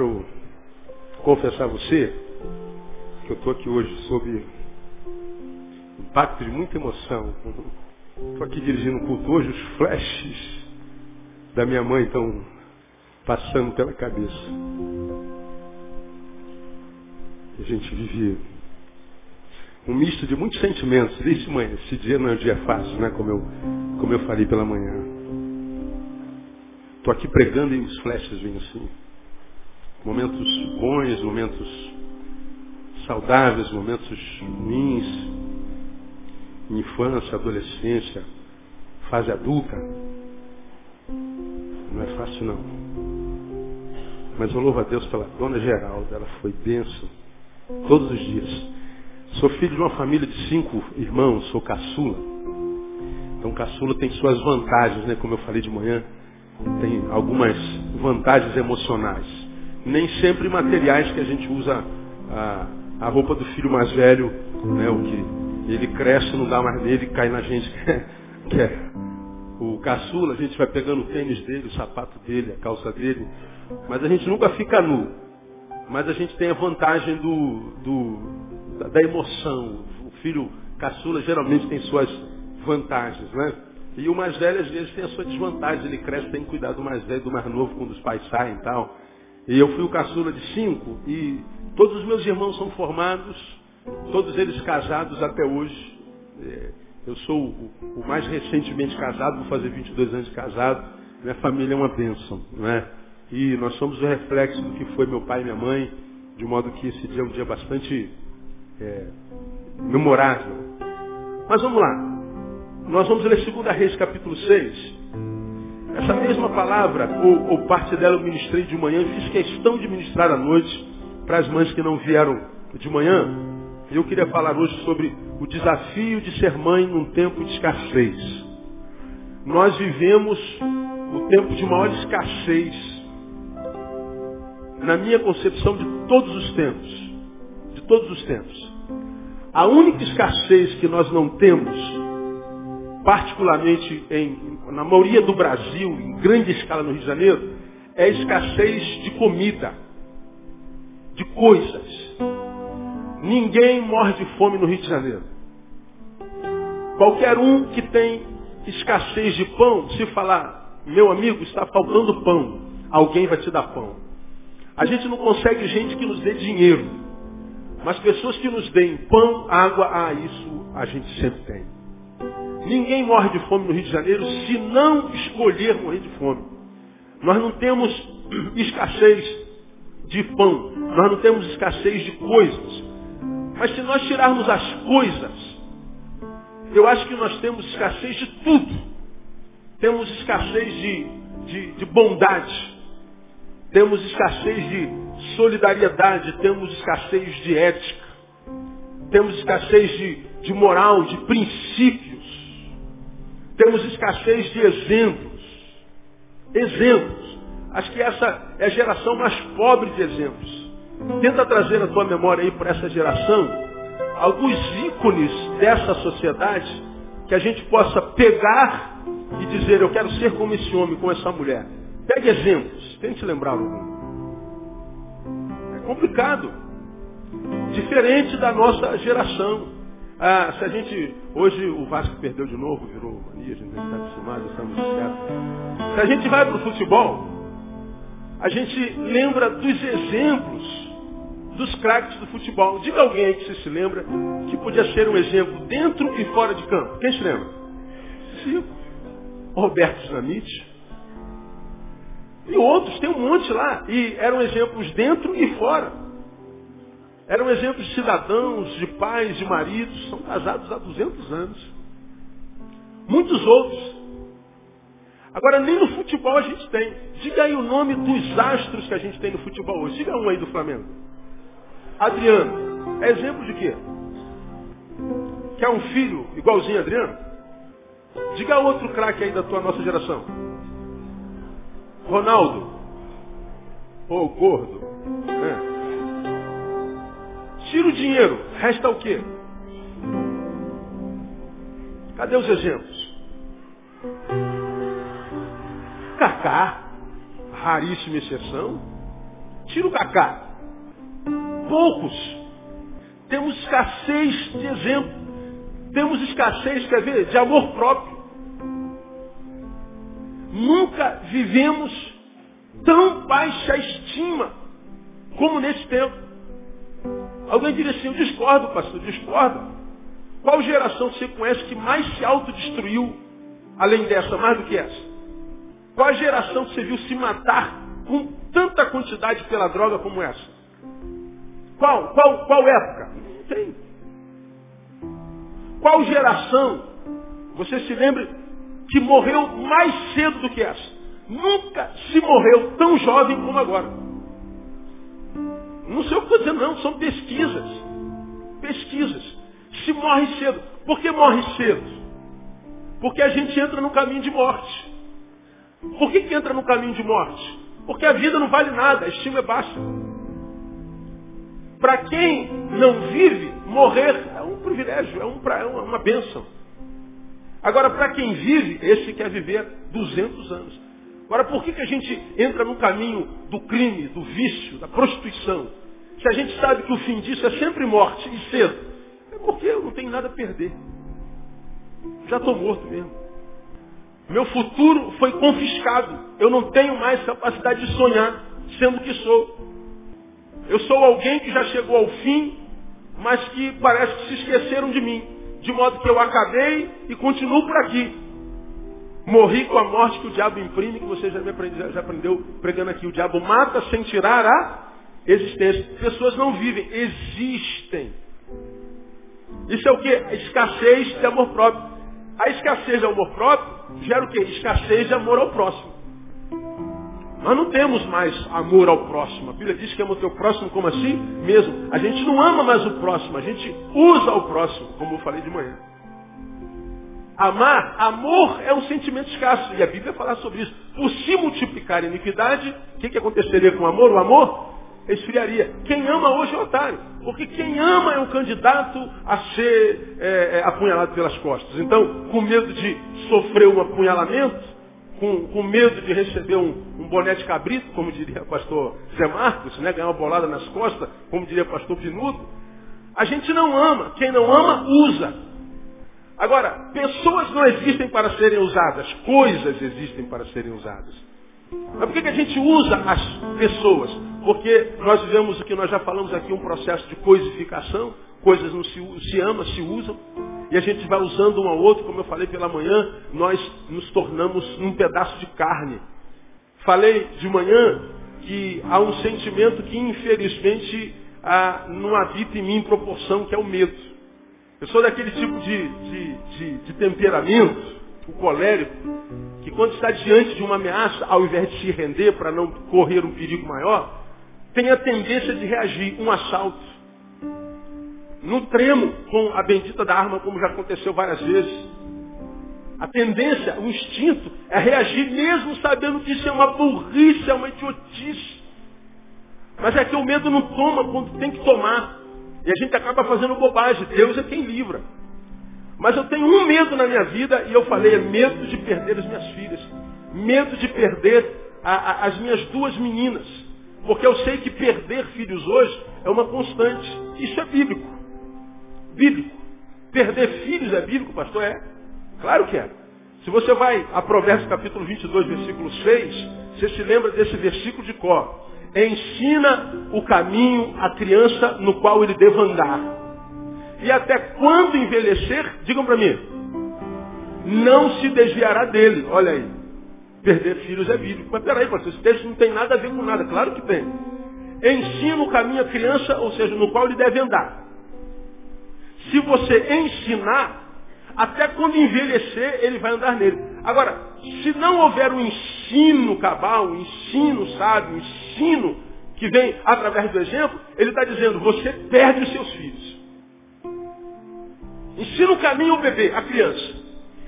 Quero confessar a você que eu estou aqui hoje sob impacto de muita emoção. Estou aqui dirigindo um culto hoje, os flashes da minha mãe estão passando pela cabeça. A gente vive um misto de muitos sentimentos. Vixe, mãe, esse dia não é um dia fácil, né? Como eu, como eu falei pela manhã. Estou aqui pregando e os flashes vêm assim. Momentos bons, momentos saudáveis, momentos ruins, infância, adolescência, fase adulta. Não é fácil não. Mas eu louvo a Deus pela dona Geralda, ela foi benção todos os dias. Sou filho de uma família de cinco irmãos, sou caçula. Então caçula tem suas vantagens, né? Como eu falei de manhã, tem algumas vantagens emocionais nem sempre materiais que a gente usa a, a roupa do filho mais velho, né, o que ele cresce, não dá mais nele, cai na gente, que é o caçula, a gente vai pegando o tênis dele, o sapato dele, a calça dele, mas a gente nunca fica nu. Mas a gente tem a vantagem do, do, da emoção. O filho caçula geralmente tem suas vantagens, né? E o mais velho às vezes tem a sua desvantagem. Ele cresce, tem que cuidar do mais velho, do mais novo, quando os pais saem e tal. E eu fui o caçula de cinco e todos os meus irmãos são formados, todos eles casados até hoje. É, eu sou o, mais recentemente casado, vou fazer 22 anos de casado. Minha família é uma bênção, não é? E nós somos o reflexo do que foi meu pai e minha mãe, de modo que esse dia é um dia bastante é, memorável. Mas vamos lá. Nós vamos ler 2 Reis capítulo 6. Essa mesma palavra, ou, ou, parte dela eu ministrei de manhã, fiz questão de ministrar à noite para as mães que não vieram de manhã. Eu queria falar hoje sobre o desafio de ser mãe num tempo de escassez. Nós vivemos o tempo de maior escassez, na minha concepção, de todos os tempos. De todos os tempos. A única escassez que nós não temos particularmente em, na maioria do Brasil, em grande escala no Rio de Janeiro, é a escassez de comida, de coisas. Ninguém morre de fome no Rio de Janeiro. Qualquer um que tem escassez de pão, se falar, meu amigo, está faltando pão, alguém vai te dar pão. A gente não consegue gente que nos dê dinheiro, mas pessoas que nos deem pão, água, ah, isso a gente sempre tem. Ninguém morre de fome no Rio de Janeiro se não escolher morrer de fome. Nós não temos escassez de pão, nós não temos escassez de coisas. Mas se nós tirarmos as coisas, eu acho que nós temos escassez de tudo. Temos escassez de, de, de bondade, temos escassez de solidariedade, temos escassez de ética, temos escassez de, de moral, de princípio. Temos escassez de exemplos. Exemplos. Acho que essa é a geração mais pobre de exemplos. Tenta trazer a tua memória aí para essa geração alguns ícones dessa sociedade que a gente possa pegar e dizer, eu quero ser como esse homem, como essa mulher. Pegue exemplos. Tente lembrar algum. É complicado. Diferente da nossa geração. Ah, se a gente. Hoje o Vasco perdeu de novo, virou mania, a gente está acostumado, estamos certos. Se a gente vai para o futebol, a gente lembra dos exemplos dos craques do futebol. Diga alguém que se lembra que podia ser um exemplo dentro e fora de campo. Quem se lembra? Sim. Roberto Dinamite. E outros, tem um monte lá. E eram exemplos dentro e fora. Eram exemplos de cidadãos, de pais, de maridos, são casados há 200 anos. Muitos outros. Agora, nem no futebol a gente tem. Diga aí o nome dos astros que a gente tem no futebol hoje. Diga um aí do Flamengo. Adriano. É exemplo de quê? Quer um filho igualzinho a Adriano? Diga outro craque aí da tua nossa geração. Ronaldo. Ou gordo. Tira o dinheiro, resta o quê? Cadê os exemplos? Cacá, raríssima exceção. Tira o cacá. Poucos. Temos escassez de exemplo. Temos escassez, quer ver, de amor próprio. Nunca vivemos tão baixa estima como nesse tempo. Alguém diria assim, eu discordo, pastor, discorda. Qual geração você conhece que mais se autodestruiu, além dessa, mais do que essa? Qual geração que você viu se matar com tanta quantidade pela droga como essa? Qual? Qual, qual época? Não tem. Qual geração você se lembra que morreu mais cedo do que essa? Nunca se morreu tão jovem como agora. Não sei o que estou dizendo, não, são pesquisas. Pesquisas. Se morre cedo. Por que morre cedo? Porque a gente entra no caminho de morte. Por que, que entra no caminho de morte? Porque a vida não vale nada, a estima é baixa. Para quem não vive, morrer é um privilégio, é, um, é uma bênção. Agora, para quem vive, esse quer viver 200 anos. Agora, por que, que a gente entra no caminho do crime, do vício, da prostituição? Se a gente sabe que o fim disso é sempre morte e cedo, é porque eu não tenho nada a perder. Já estou morto mesmo. Meu futuro foi confiscado. Eu não tenho mais capacidade de sonhar, sendo que sou. Eu sou alguém que já chegou ao fim, mas que parece que se esqueceram de mim. De modo que eu acabei e continuo por aqui. Morri com a morte que o diabo imprime, que você já, já aprendeu pregando aqui. O diabo mata sem tirar a existência. Pessoas não vivem, existem. Isso é o que? Escassez de amor próprio. A escassez de amor próprio gera o quê? Escassez de amor ao próximo. Nós não temos mais amor ao próximo. A Bíblia diz que ama o teu próximo como assim mesmo. A gente não ama mais o próximo, a gente usa o próximo, como eu falei de manhã. Amar, amor é um sentimento escasso. E a Bíblia fala sobre isso. Por se multiplicar a iniquidade, o que, que aconteceria com o amor? O amor esfriaria. Quem ama hoje é otário. Porque quem ama é um candidato a ser é, é, apunhalado pelas costas. Então, com medo de sofrer um apunhalamento, com, com medo de receber um, um, boné de cabrito, como diria o pastor Zé Marcos, né, ganhar uma bolada nas costas, como diria o pastor Pinudo, a gente não ama. Quem não ama, usa. Agora, pessoas não existem para serem usadas, coisas existem para serem usadas. Mas por que, que a gente usa as pessoas? Porque nós vivemos o que nós já falamos aqui, um processo de coisificação, coisas não se, se amam, se usam, e a gente vai usando um ao outro, como eu falei pela manhã, nós nos tornamos um pedaço de carne. Falei de manhã que há um sentimento que infelizmente não habita em mim em proporção, que é o medo. Eu sou daquele tipo de, de, de, de temperamento o colérico, que quando está diante de uma ameaça, ao invés de se render para não correr um perigo maior, tem a tendência de reagir, um assalto. No tremo com a bendita da arma, como já aconteceu várias vezes. A tendência, o instinto, é reagir mesmo sabendo que isso é uma burrice, é uma idiotice. Mas é que o medo não toma quando tem que tomar. E a gente acaba fazendo bobagem. Deus é quem livra. Mas eu tenho um medo na minha vida, e eu falei, é medo de perder as minhas filhas. Medo de perder a, a, as minhas duas meninas. Porque eu sei que perder filhos hoje é uma constante. Isso é bíblico. Bíblico. Perder filhos é bíblico, pastor? É. Claro que é. Se você vai a Provérbios capítulo 22, versículo 6, você se lembra desse versículo de Có. Ensina o caminho à criança no qual ele deva andar. E até quando envelhecer, digam para mim, não se desviará dele. Olha aí. Perder filhos é bíblico. Mas peraí, pastor, esse texto não tem nada a ver com nada. Claro que tem. Ensina o caminho à criança, ou seja, no qual ele deve andar. Se você ensinar, até quando envelhecer, ele vai andar nele. Agora, se não houver um ensino cabal, um ensino sábio, um ensino que vem através do exemplo, ele está dizendo, você perde os seus filhos. Ensina o caminho ao bebê, à criança.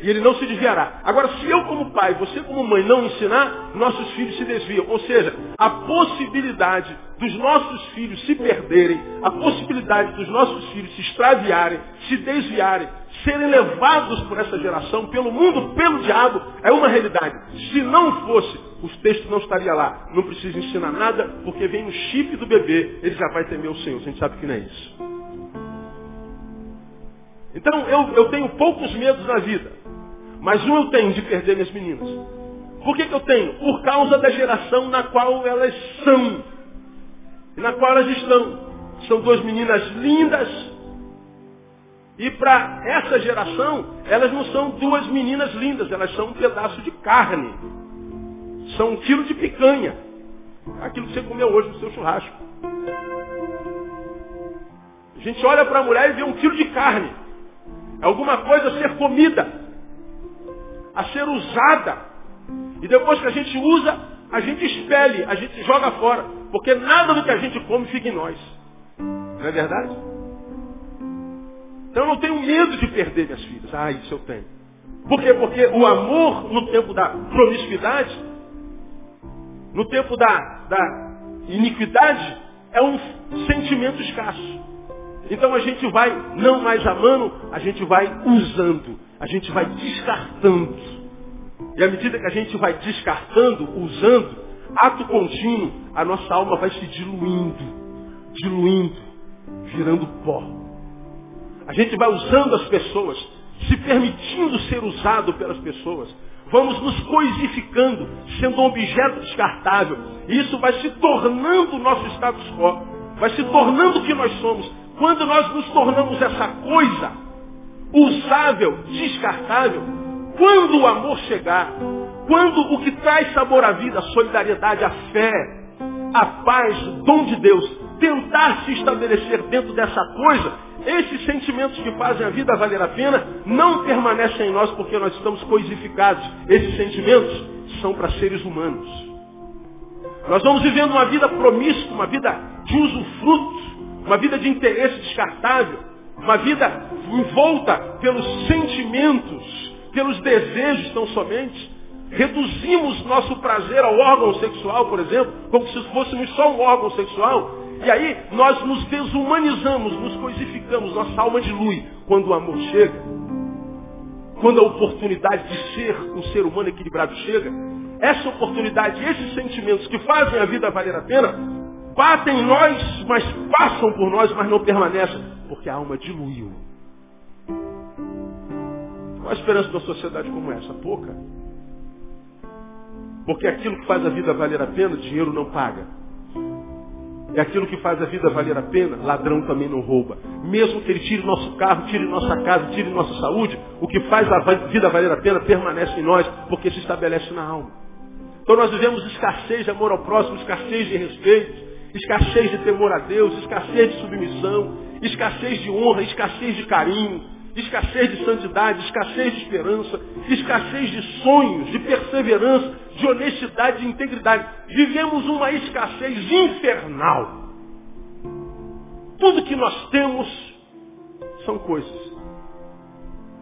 e ele não se desviará. Agora, se eu como pai, você como mãe não ensinar, nossos filhos se desviam. Ou seja, a possibilidade dos nossos filhos se perderem, a possibilidade dos nossos filhos se extraviarem, se desviarem, serem levados por essa geração, pelo mundo, pelo diabo, é uma realidade. Se não fosse, os textos não estaria lá. Não precisa ensinar nada, porque vem no chip do bebê, ele já vai temer o Senhor. A gente sabe que não é isso. Então eu, eu tenho poucos medos na vida. Mas um eu tenho de perder minhas meninas. Por que, que eu tenho? Por causa da geração na qual elas são. E na qual elas estão. São duas meninas lindas. E para essa geração, elas não são duas meninas lindas, elas são um pedaço de carne. São um quilo de picanha. Aquilo que você comeu hoje no seu churrasco. A gente olha para a mulher e vê um quilo de carne. Alguma coisa a ser comida a ser usada. E depois que a gente usa, a gente expele, a gente joga fora. Porque nada do que a gente come fica em nós. Não é verdade? Então eu não tenho medo de perder minhas filhas. Ah, isso eu tenho. Por quê? Porque o amor no tempo da promiscuidade, no tempo da, da iniquidade, é um sentimento escasso. Então a gente vai não mais amando, a gente vai usando a gente vai descartando. E à medida que a gente vai descartando, usando, ato contínuo, a nossa alma vai se diluindo, diluindo, virando pó. A gente vai usando as pessoas, se permitindo ser usado pelas pessoas. Vamos nos coisificando, sendo um objeto descartável. E isso vai se tornando o nosso status quo. Vai se tornando o que nós somos. Quando nós nos tornamos essa coisa, usável, descartável, quando o amor chegar, quando o que traz sabor à vida, a solidariedade, a fé, a paz, o dom de Deus, tentar se estabelecer dentro dessa coisa, esses sentimentos que fazem a vida valer a pena não permanecem em nós porque nós estamos coisificados. Esses sentimentos são para seres humanos. Nós vamos vivendo uma vida promíscua, uma vida de usufruto, uma vida de interesse descartável, uma vida envolta pelos sentimentos, pelos desejos tão somente. Reduzimos nosso prazer ao órgão sexual, por exemplo, como se fôssemos só um órgão sexual. E aí nós nos desumanizamos, nos coisificamos, nossa alma dilui quando o amor chega. Quando a oportunidade de ser um ser humano equilibrado chega, essa oportunidade, esses sentimentos que fazem a vida valer a pena, batem em nós, mas passam por nós, mas não permanecem porque a alma diluiu. Qual a esperança de uma sociedade como essa? Pouca. Porque aquilo que faz a vida valer a pena, dinheiro não paga. É aquilo que faz a vida valer a pena, ladrão também não rouba. Mesmo que ele tire nosso carro, tire nossa casa, tire nossa saúde, o que faz a vida valer a pena permanece em nós, porque se estabelece na alma. Então nós vivemos escassez de amor ao próximo, escassez de respeito, escassez de temor a Deus, escassez de submissão, escassez de honra, escassez de carinho, escassez de santidade, escassez de esperança, escassez de sonhos, de perseverança, de honestidade, de integridade. Vivemos uma escassez infernal. Tudo que nós temos são coisas.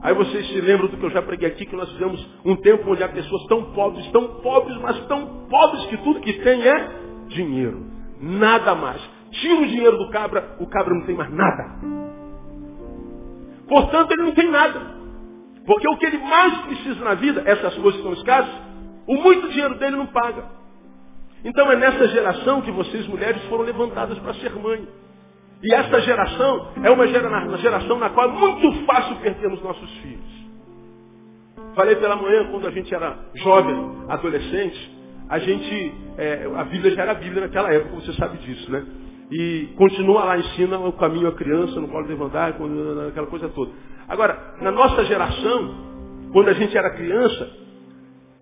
Aí vocês se lembram do que eu já preguei aqui, que nós vivemos um tempo onde há pessoas tão pobres, tão pobres, mas tão pobres que tudo que tem é dinheiro. Nada mais tira o dinheiro do cabra, o cabra não tem mais nada. Portanto, ele não tem nada. Porque o que ele mais precisa na vida, essas coisas são escassas, o muito dinheiro dele não paga. Então é nessa geração que vocês mulheres foram levantadas para ser mãe. E essa geração é uma geração na qual é muito fácil perdermos nossos filhos. Falei pela manhã, quando a gente era jovem, adolescente, a gente, é, a Bíblia já era Bíblia naquela época, você sabe disso, né? E continua lá, ensina o caminho à criança, não pode levantar, aquela coisa toda. Agora, na nossa geração, quando a gente era criança,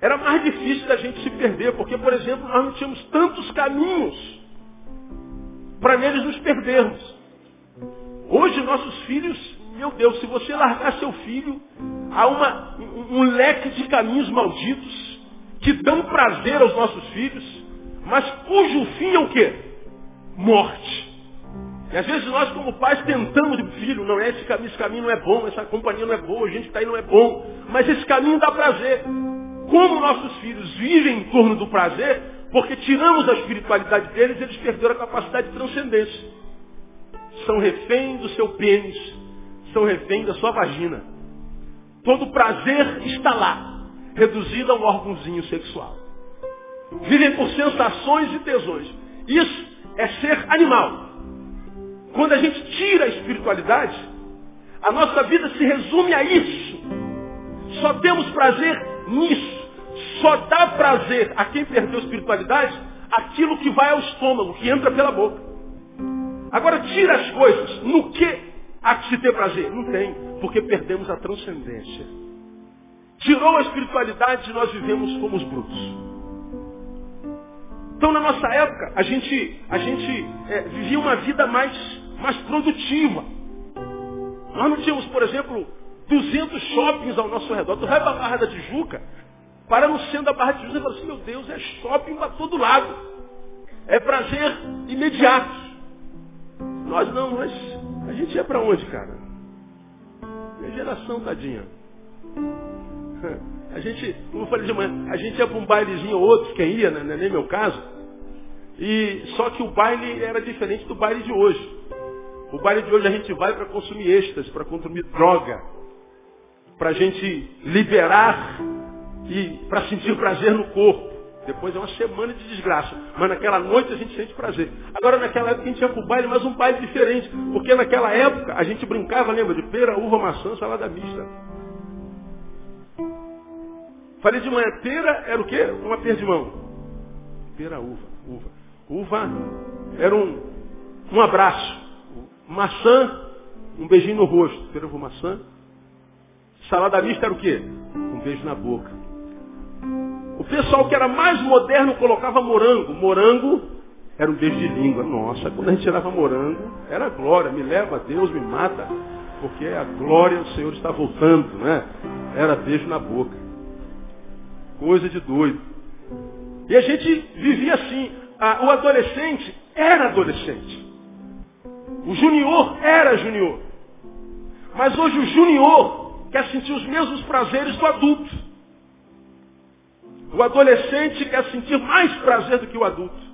era mais difícil da gente se perder, porque, por exemplo, nós não tínhamos tantos caminhos para neles nos perdermos. Hoje, nossos filhos, meu Deus, se você largar seu filho, há uma, um, um leque de caminhos malditos que dão prazer aos nossos filhos, mas cujo fim é o quê? morte. E às vezes nós, como pais, tentamos, filho, não é esse caminho, esse caminho não é bom, essa companhia não é boa, a gente que está aí não é bom. Mas esse caminho dá prazer. Como nossos filhos vivem em torno do prazer, porque tiramos a espiritualidade deles, eles perderam a capacidade de transcendência. São refém do seu pênis, são refém da sua vagina. Todo prazer está lá, reduzido a um órgãozinho sexual. Vivem por sensações e tesões. Isso é ser animal. Quando a gente tira a espiritualidade, a nossa vida se resume a isso. Só temos prazer nisso. Só dá prazer a quem perdeu a espiritualidade aquilo que vai ao estômago, que entra pela boca. Agora tira as coisas. No que há que se ter prazer? Não tem, porque perdemos a transcendência. Tirou a espiritualidade e nós vivemos como os brutos. Então, na nossa época, a gente, a gente é, vivia uma vida mais, mais produtiva. Nós não tínhamos, por exemplo, 200 shoppings ao nosso redor. Tu vai para a Barra da Tijuca, para no centro da Barra da Tijuca e fala assim, meu Deus, é shopping para todo lado. É prazer imediato. Nós não, mas a gente ia para onde, cara? Minha geração, tadinha. A gente, como eu falei de manhã, a gente ia para um bailezinho ou outro, quem ia, né? é nem meu caso. E só que o baile era diferente do baile de hoje. O baile de hoje a gente vai para consumir êxtase, para consumir droga, para a gente liberar e para sentir prazer no corpo. Depois é uma semana de desgraça. Mas naquela noite a gente sente prazer. Agora naquela época a gente ia para o baile, mas um baile diferente. Porque naquela época a gente brincava, lembra, de pera, uva, maçã, salada mista. Falei de manhã, pera era o quê? Uma pera de mão. Pera, uva, uva. Uva era um, um abraço. Maçã, um beijinho no rosto. Pera, uva, maçã. Salada mista era o quê? Um beijo na boca. O pessoal que era mais moderno colocava morango. Morango era um beijo de língua. Nossa, quando a gente tirava morango, era glória. Me leva, Deus me mata. Porque a glória do Senhor está voltando, né? Era beijo na boca. Coisa de doido. E a gente vivia assim. o adolescente era adolescente. O junior era junior. Mas hoje o junior quer sentir os mesmos prazeres do adulto. O adolescente quer sentir mais prazer do que o adulto.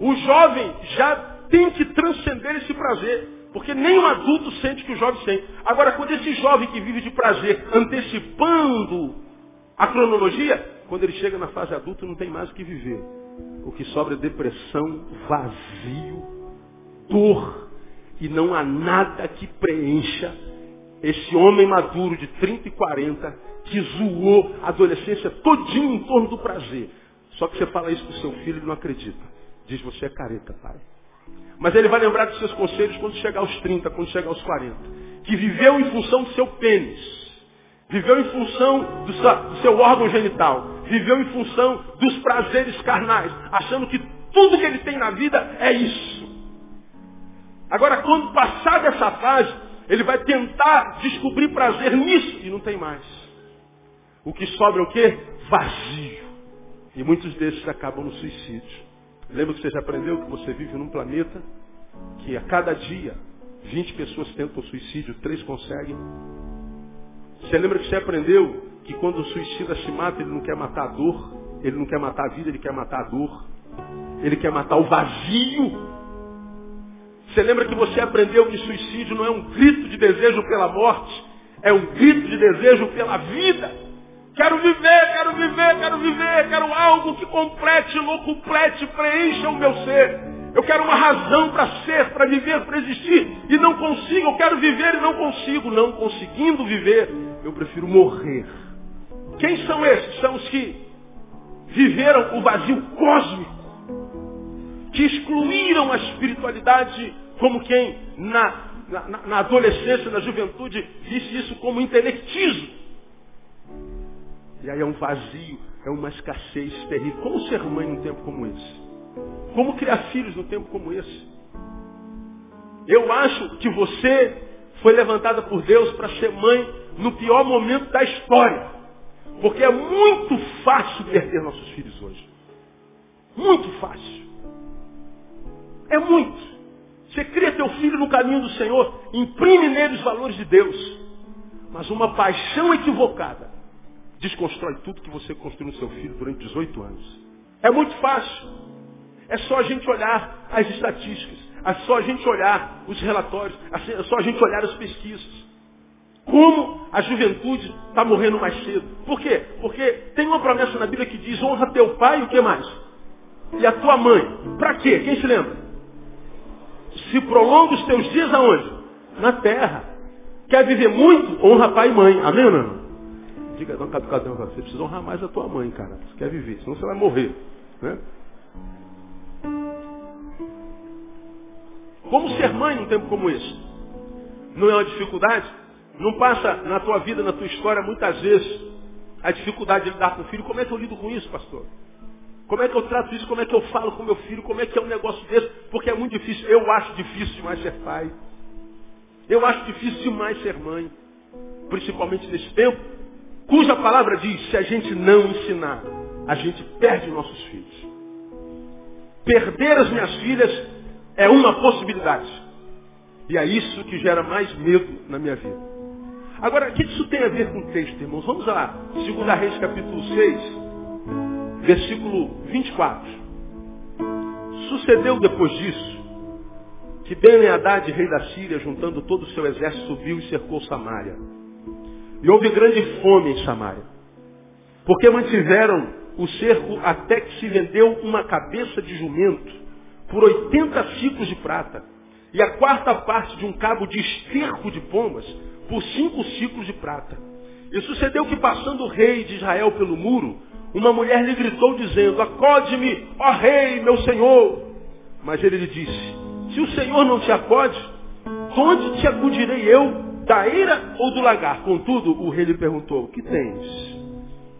O jovem já tem que transcender esse prazer. Porque nem o adulto sente que o jovem sente. Agora, quando esse jovem que vive de prazer, antecipando a cronologia, quando ele chega na fase adulta, não tem mais o que viver. O que sobra é depressão, vazio, dor, e não há nada que preencha esse homem maduro de 30 e 40 que zoou a adolescência todinho em torno do prazer. Só que você fala isso para o seu filho e não acredita. Diz, você é careta, pai. Mas ele vai lembrar dos seus conselhos quando chegar aos 30, quando chegar aos 40. Que viveu em função do seu pênis. Viveu em função do seu, do seu órgão genital. Viveu em função dos prazeres carnais. Achando que tudo que ele tem na vida é isso. Agora, quando passar dessa fase, ele vai tentar descobrir prazer nisso e não tem mais. O que sobra é o quê? Vazio. E muitos desses acabam no suicídio. Lembra que você já aprendeu que você vive num planeta que a cada dia 20 pessoas tentam suicídio, 3 conseguem. Você lembra que você aprendeu que quando o suicida se mata, ele não quer matar a dor, ele não quer matar a vida, ele quer matar a dor. Ele quer matar o vazio. Você lembra que você aprendeu que suicídio não é um grito de desejo pela morte, é um grito de desejo pela vida. Quero viver, quero viver, quero viver, quero algo que complete, complete, preencha o meu ser. Eu quero uma razão para ser, para viver, para existir. E não consigo, eu quero viver e não consigo. Não conseguindo viver, eu prefiro morrer. Quem são esses? São os que viveram o vazio cósmico. Que excluíram a espiritualidade como quem na, na, na adolescência, na juventude, disse isso como intelectismo. E aí é um vazio, é uma escassez terrível. Como ser mãe num tempo como esse? Como criar filhos num tempo como esse? Eu acho que você foi levantada por Deus para ser mãe no pior momento da história. Porque é muito fácil perder nossos filhos hoje. Muito fácil. É muito. Você cria teu filho no caminho do Senhor, imprime nele os valores de Deus. Mas uma paixão equivocada desconstrói tudo que você construiu no seu filho durante 18 anos. É muito fácil. É só a gente olhar as estatísticas. É só a gente olhar os relatórios. É só a gente olhar as pesquisas. Como a juventude está morrendo mais cedo. Por quê? Porque tem uma promessa na Bíblia que diz honra teu pai e o que mais? E a tua mãe. Para quê? Quem se lembra? Se prolonga os teus dias aonde? Na terra. Quer viver muito? Honra pai e mãe. Amém ou não? Diga, não, cadê, cadê, você precisa honrar mais a tua mãe, cara. Você quer viver, senão você vai morrer. Né? Como ser mãe num tempo como esse? Não é uma dificuldade? Não passa na tua vida, na tua história, muitas vezes, a dificuldade de lidar com o filho. Como é que eu lido com isso, pastor? Como é que eu trato isso? Como é que eu falo com meu filho? Como é que é um negócio desse? Porque é muito difícil. Eu acho difícil demais ser pai. Eu acho difícil demais ser mãe. Principalmente nesse tempo, cuja palavra diz, se a gente não ensinar, a gente perde nossos filhos. Perder as minhas filhas é uma possibilidade. E é isso que gera mais medo na minha vida. Agora, o que isso tem a ver com o texto, irmãos? Vamos lá. 2 Reis, capítulo 6, versículo 24. Sucedeu depois disso que Ben-Hadad, rei da Síria, juntando todo o seu exército, subiu e cercou Samaria. E houve grande fome em Samaria. Porque mantiveram o cerco até que se vendeu uma cabeça de jumento por 80 ciclos de prata. E a quarta parte de um cabo de esterco de pombas por cinco ciclos de prata. E sucedeu que passando o rei de Israel pelo muro, uma mulher lhe gritou dizendo, acode-me, ó rei, meu senhor. Mas ele lhe disse, se o senhor não te acode, onde te acudirei eu, da ira ou do lagar? Contudo, o rei lhe perguntou, que tens?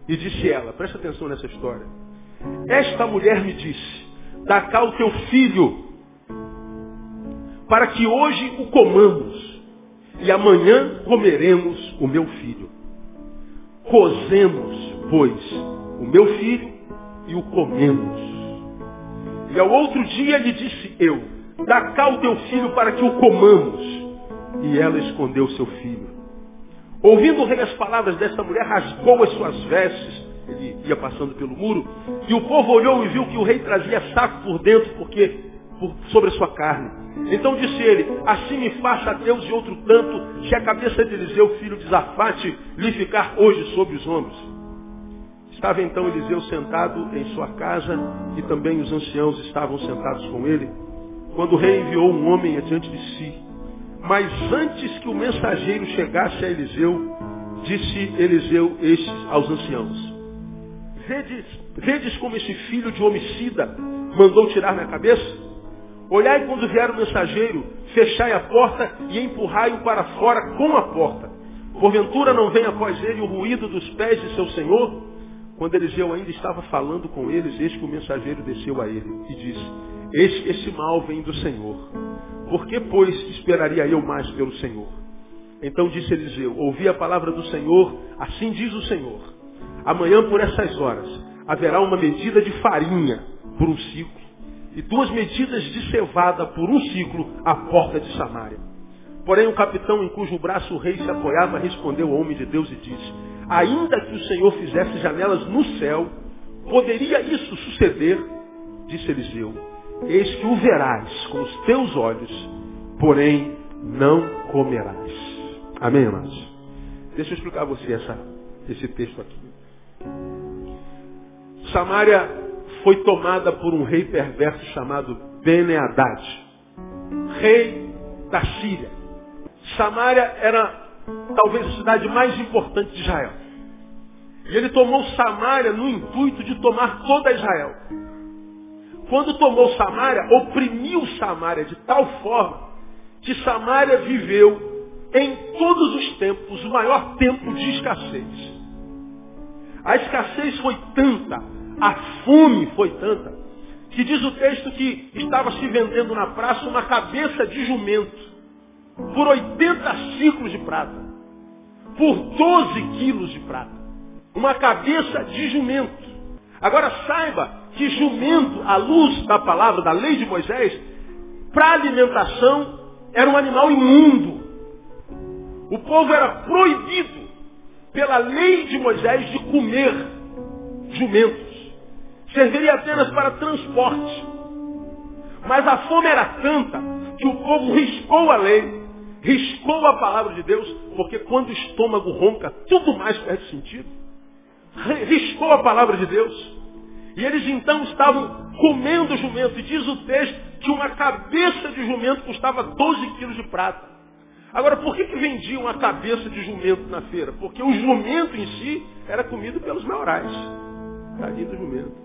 E disse ela, presta atenção nessa história. Esta mulher me disse, dá cá o teu filho, para que hoje o comamos, e amanhã comeremos o meu filho. Cozemos, pois, o meu filho e o comemos. E ao outro dia lhe disse eu, dá cá o teu filho para que o comamos. E ela escondeu seu filho. Ouvindo o rei as palavras desta mulher, rasgou as suas vestes ele ia passando pelo muro, e o povo olhou e viu que o rei trazia saco por dentro, porque por, sobre a sua carne. Então disse ele, assim me faça a Deus de outro tanto, se a cabeça de Eliseu, filho de Zafate, lhe ficar hoje sobre os ombros. Estava então Eliseu sentado em sua casa, e também os anciãos estavam sentados com ele, quando o rei enviou um homem adiante de si. Mas antes que o mensageiro chegasse a Eliseu, disse Eliseu estes aos anciãos, Vedes, vedes como esse filho de homicida mandou tirar minha cabeça? Olhai quando vier o mensageiro, fechai a porta e empurrai-o para fora com a porta. Porventura não vem após ele o ruído dos pés de seu senhor? Quando Eliseu ainda estava falando com eles, eis que o mensageiro desceu a ele e disse, eis que esse mal vem do Senhor. Por que, pois, esperaria eu mais pelo Senhor? Então disse Eliseu, ouvi a palavra do Senhor, assim diz o Senhor. Amanhã, por essas horas, haverá uma medida de farinha por um ciclo e duas medidas de cevada por um ciclo à porta de Samaria. Porém, o capitão em cujo braço o rei se apoiava respondeu ao homem de Deus e disse, ainda que o Senhor fizesse janelas no céu, poderia isso suceder? Disse Eliseu, eis que o verás com os teus olhos, porém não comerás. Amém, irmãos? Deixa eu explicar a você essa, esse texto aqui. Samaria foi tomada por um rei perverso chamado Bene-Hadad, rei da Síria. Samaria era talvez a cidade mais importante de Israel. E ele tomou Samaria no intuito de tomar toda Israel. Quando tomou Samaria, oprimiu Samaria de tal forma que Samaria viveu em todos os tempos o maior tempo de escassez. A escassez foi tanta, a fome foi tanta, que diz o texto que estava se vendendo na praça uma cabeça de jumento por 80 ciclos de prata, por 12 quilos de prata. Uma cabeça de jumento. Agora saiba que jumento, à luz da palavra, da lei de Moisés, para alimentação, era um animal imundo. O povo era proibido pela lei de Moisés de comer jumentos. Serviria apenas para transporte. Mas a fome era tanta que o povo riscou a lei, riscou a palavra de Deus, porque quando o estômago ronca, tudo mais perde sentido. Riscou a palavra de Deus. E eles então estavam comendo jumento. E diz o texto que uma cabeça de jumento custava 12 quilos de prata. Agora, por que, que vendiam a cabeça de jumento na feira? Porque o jumento em si era comido pelos maiorais. Tadinho do jumento.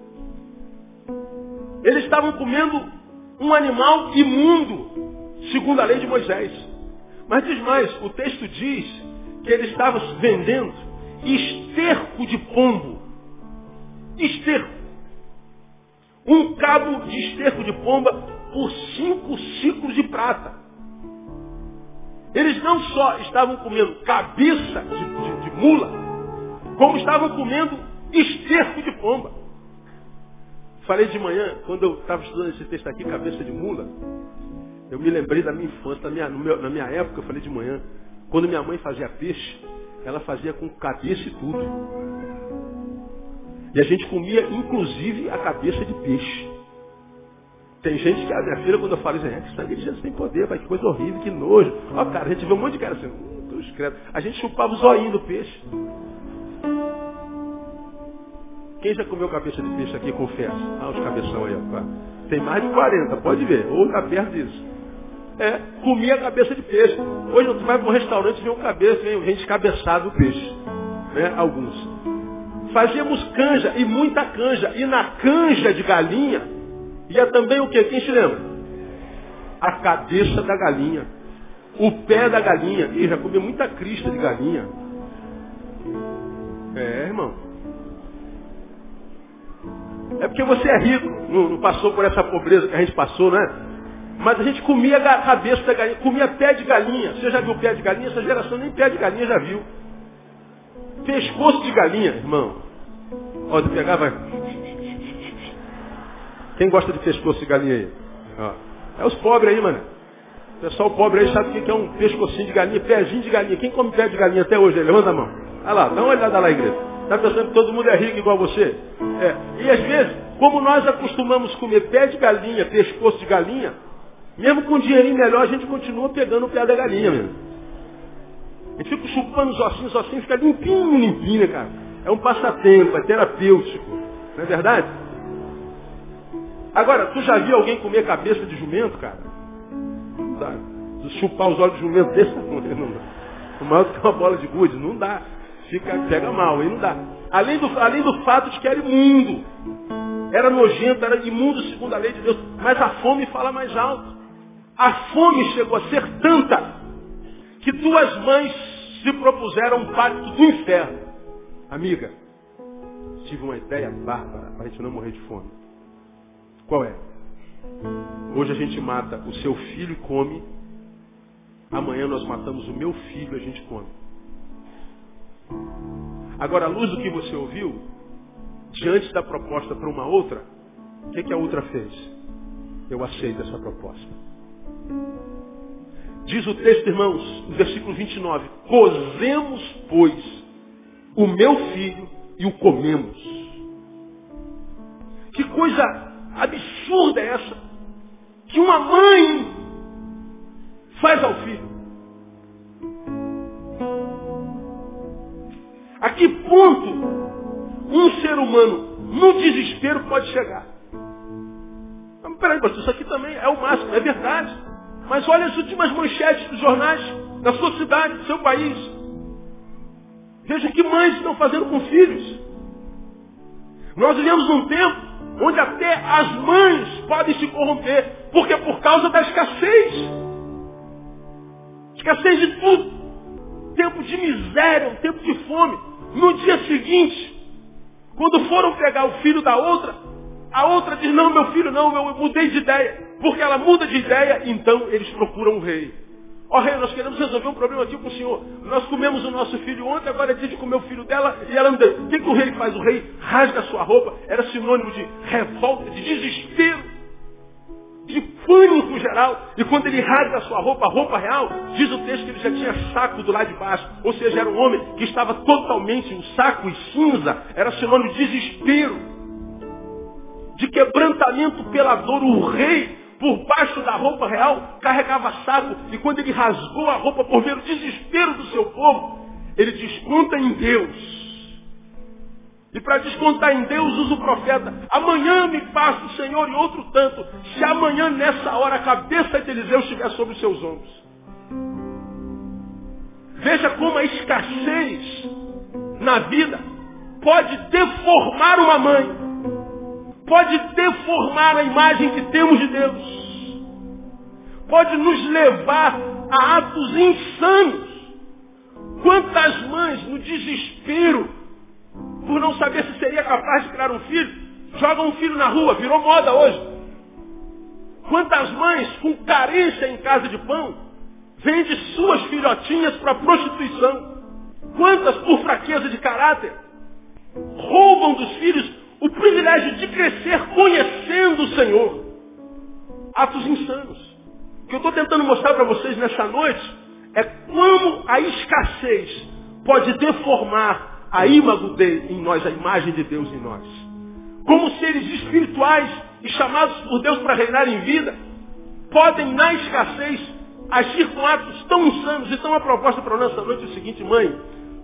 Eles estavam comendo um animal imundo, segundo a lei de Moisés. Mas diz mais, o texto diz que ele estava vendendo esterco de pombo. Esterco um cabo de esterco de pomba por cinco ciclos de prata. Eles não só estavam comendo cabeça de, de, de mula, como estavam comendo esterco de pomba. Falei de manhã, quando eu estava estudando esse texto aqui, cabeça de mula, eu me lembrei da minha infância, da minha, meu, na minha época, eu falei de manhã, quando minha mãe fazia peixe, ela fazia com cabeça e tudo. E a gente comia, inclusive, a cabeça de peixe. Tem gente que, a minha filha, quando eu falo isso, é, que sangue de Jesus tem poder, vai, que coisa horrível, que nojo. Ó, cara, a gente vê um monte de cara assim, hum. A gente chupava o zoinho do peixe. Quem já comeu cabeça de peixe aqui, confessa? Ah, os cabeção aí. Tem mais de 40, pode ver. Ou está perto disso. É, comia cabeça de peixe. Hoje tu vai para um restaurante e vê um cabeça, vem gente cabeçado do peixe. Né? Alguns. Fazíamos canja, e muita canja. E na canja de galinha, ia também o quê? Quem se lembra? A cabeça da galinha. O pé da galinha. E já comi muita crista de galinha. É, irmão. É porque você é rico, não, não, passou por essa pobreza que a gente passou, né? Mas a gente comia cabeça da galinha, comia pé de galinha. Você já viu pé de galinha? Essa geração nem pé de galinha já viu. Pescoço de galinha, irmão. Ó, pegar, vai. Quem gosta de pescoço de galinha aí? Ó. É os pobres aí, mano. O pessoal pobre aí sabe o que é um pescocinho de galinha, pezinho de galinha. Quem come pé de galinha até hoje? Levanta a mão. Olha lá, dá uma olhada lá, igreja. Está pensando que todo mundo é rico igual você? É. E às vezes, como nós acostumamos comer pé de galinha, pescoço de galinha, mesmo com um dinheirinho melhor, a gente continua pegando o pé da galinha mesmo. A gente fica chupando os ossinhos, os ossinhos fica limpinho, limpinho, né, cara? É um passatempo, é terapêutico. Não é verdade? Agora, tu já viu alguém comer cabeça de jumento, cara? Não dá. Chupar os olhos de jumento desse tamanho, não dá. O maior do que uma bola de gude, não dá. Fica, pega mal, aí não dá. Além do, além do fato de que era imundo. Era nojento, era imundo segundo a lei de Deus. Mas a fome fala mais alto. A fome chegou a ser tanta que duas mães se propuseram um pacto do inferno. Amiga, tive uma ideia bárbara para a gente não morrer de fome. Qual é? Hoje a gente mata o seu filho e come. Amanhã nós matamos o meu filho e a gente come. Agora, à luz do que você ouviu, diante da proposta para uma outra, o que, que a outra fez? Eu aceito essa proposta. Diz o texto, irmãos, no versículo 29, cozemos, pois, o meu filho e o comemos. Que coisa absurda é essa? Que uma mãe faz ao filho. Que ponto um ser humano, no desespero, pode chegar? Mas peraí, pastor, isso aqui também é o máximo, é verdade. Mas olha as últimas manchetes dos jornais da sua cidade, do seu país. Veja que mães estão fazendo com filhos. Nós vivemos num tempo onde até as mães podem se corromper, porque é por causa da escassez. Escassez de tudo. Tempo de miséria, um tempo de fome. No dia seguinte, quando foram pegar o filho da outra, a outra diz, não, meu filho não, eu mudei de ideia. Porque ela muda de ideia, então eles procuram um rei. Ó oh, rei, nós queremos resolver um problema aqui com o senhor. Nós comemos o nosso filho ontem, agora é dia de comer o filho dela e ela me deu. O que, que o rei faz? O rei rasga a sua roupa, era sinônimo de revolta, de desespero. De pânico geral. E quando ele rasga a sua roupa, a roupa real, diz o texto que ele já tinha saco do lado de baixo. Ou seja, era um homem que estava totalmente em saco e cinza. Era sinônimo de desespero. De quebrantamento pela dor. O rei, por baixo da roupa real, carregava saco. E quando ele rasgou a roupa por ver o desespero do seu povo, ele desconta em Deus e para descontar em Deus, usa o profeta. Amanhã me faça o Senhor e outro tanto. Se amanhã, nessa hora, a cabeça de Eliseu estiver sobre os seus ombros. Veja como a escassez na vida pode deformar uma mãe. Pode deformar a imagem que temos de Deus. Pode nos levar a atos insanos. Quantas mães, no desespero, por não saber se seria capaz de criar um filho, joga um filho na rua, virou moda hoje. Quantas mães com carência em casa de pão vendem suas filhotinhas para prostituição? Quantas por fraqueza de caráter roubam dos filhos o privilégio de crescer conhecendo o Senhor? Atos insanos. O que eu estou tentando mostrar para vocês nessa noite é como a escassez pode deformar a imago de, em nós, a imagem de Deus em nós. Como seres espirituais e chamados por Deus para reinar em vida, podem, na escassez, agir com atos tão insanos. Então a proposta para nós esta noite é o seguinte, mãe,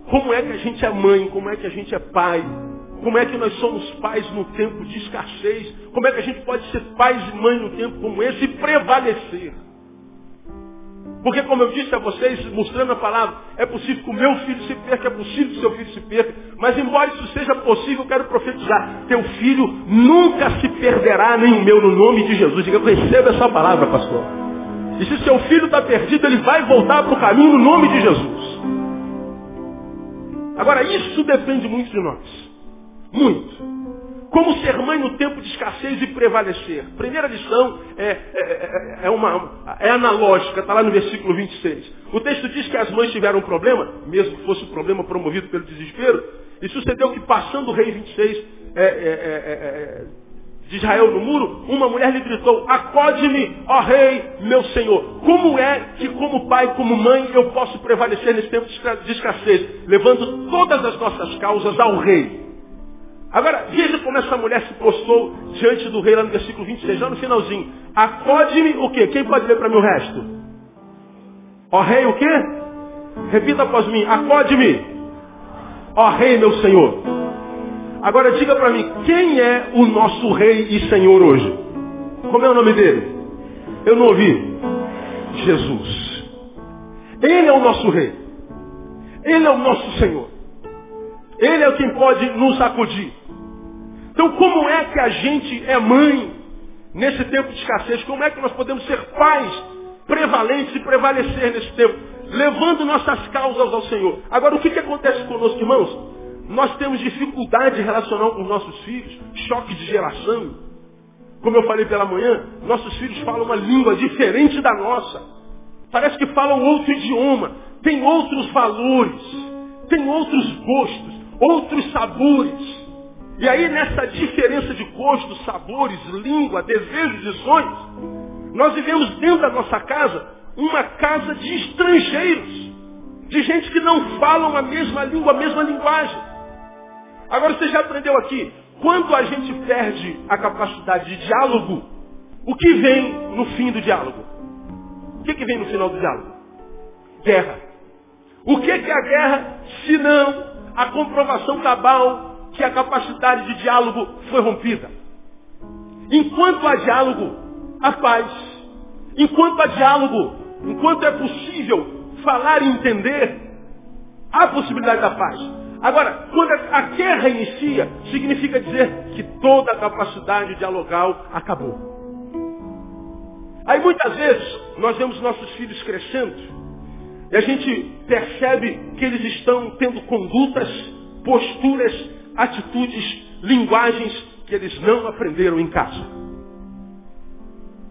como é que a gente é mãe, como é que a gente é pai, como é que nós somos pais no tempo de escassez, como é que a gente pode ser pais e mãe no tempo como esse e prevalecer. Porque, como eu disse a vocês, mostrando a palavra, é possível que o meu filho se perca, é possível que o seu filho se perca. Mas, embora isso seja possível, eu quero profetizar. Teu filho nunca se perderá, nem o meu, no nome de Jesus. Diga, eu recebo essa palavra, pastor. E se seu filho está perdido, ele vai voltar para o caminho no nome de Jesus. Agora, isso depende muito de nós. Muito. Como ser mãe no tempo de escassez e prevalecer. Primeira lição é, é, é, é uma, é analógica, está lá no versículo 26. O texto diz que as mães tiveram um problema, mesmo que fosse um problema promovido pelo desespero, e sucedeu que passando o rei 26 é, é, é, de Israel no muro, uma mulher lhe gritou, acode-me, ó rei, meu senhor. Como é que como pai, como mãe, eu posso prevalecer nesse tempo de escassez? Levando todas as nossas causas ao rei. Agora, veja como essa mulher se postou diante do rei lá no versículo 26, lá no finalzinho. Acode-me o quê? Quem pode ler para mim o resto? Ó rei, o quê? Repita após mim. Acode-me. Ó rei, meu senhor. Agora diga para mim, quem é o nosso rei e senhor hoje? Como é o nome dele? Eu não ouvi. Jesus. Ele é o nosso rei. Ele é o nosso senhor. Ele é quem pode nos acudir. Então, como é que a gente é mãe nesse tempo de escassez? Como é que nós podemos ser pais prevalentes e prevalecer nesse tempo? Levando nossas causas ao Senhor. Agora, o que, que acontece conosco, irmãos? Nós temos dificuldade relacional com os nossos filhos, choque de geração. Como eu falei pela manhã, nossos filhos falam uma língua diferente da nossa. Parece que falam outro idioma, tem outros valores, tem outros gostos, outros sabores. E aí nessa diferença de gostos, sabores, língua, desejos e sonhos, nós vivemos dentro da nossa casa uma casa de estrangeiros, de gente que não falam a mesma língua, a mesma linguagem. Agora você já aprendeu aqui, quando a gente perde a capacidade de diálogo, o que vem no fim do diálogo? O que, que vem no final do diálogo? Guerra. O que, que é a guerra, se não a comprovação cabal que a capacidade de diálogo foi rompida. Enquanto há diálogo, há paz. Enquanto há diálogo, enquanto é possível falar e entender, há possibilidade da paz. Agora, quando a guerra inicia, significa dizer que toda a capacidade dialogal acabou. Aí muitas vezes nós vemos nossos filhos crescendo e a gente percebe que eles estão tendo condutas, posturas atitudes, linguagens que eles não aprenderam em casa.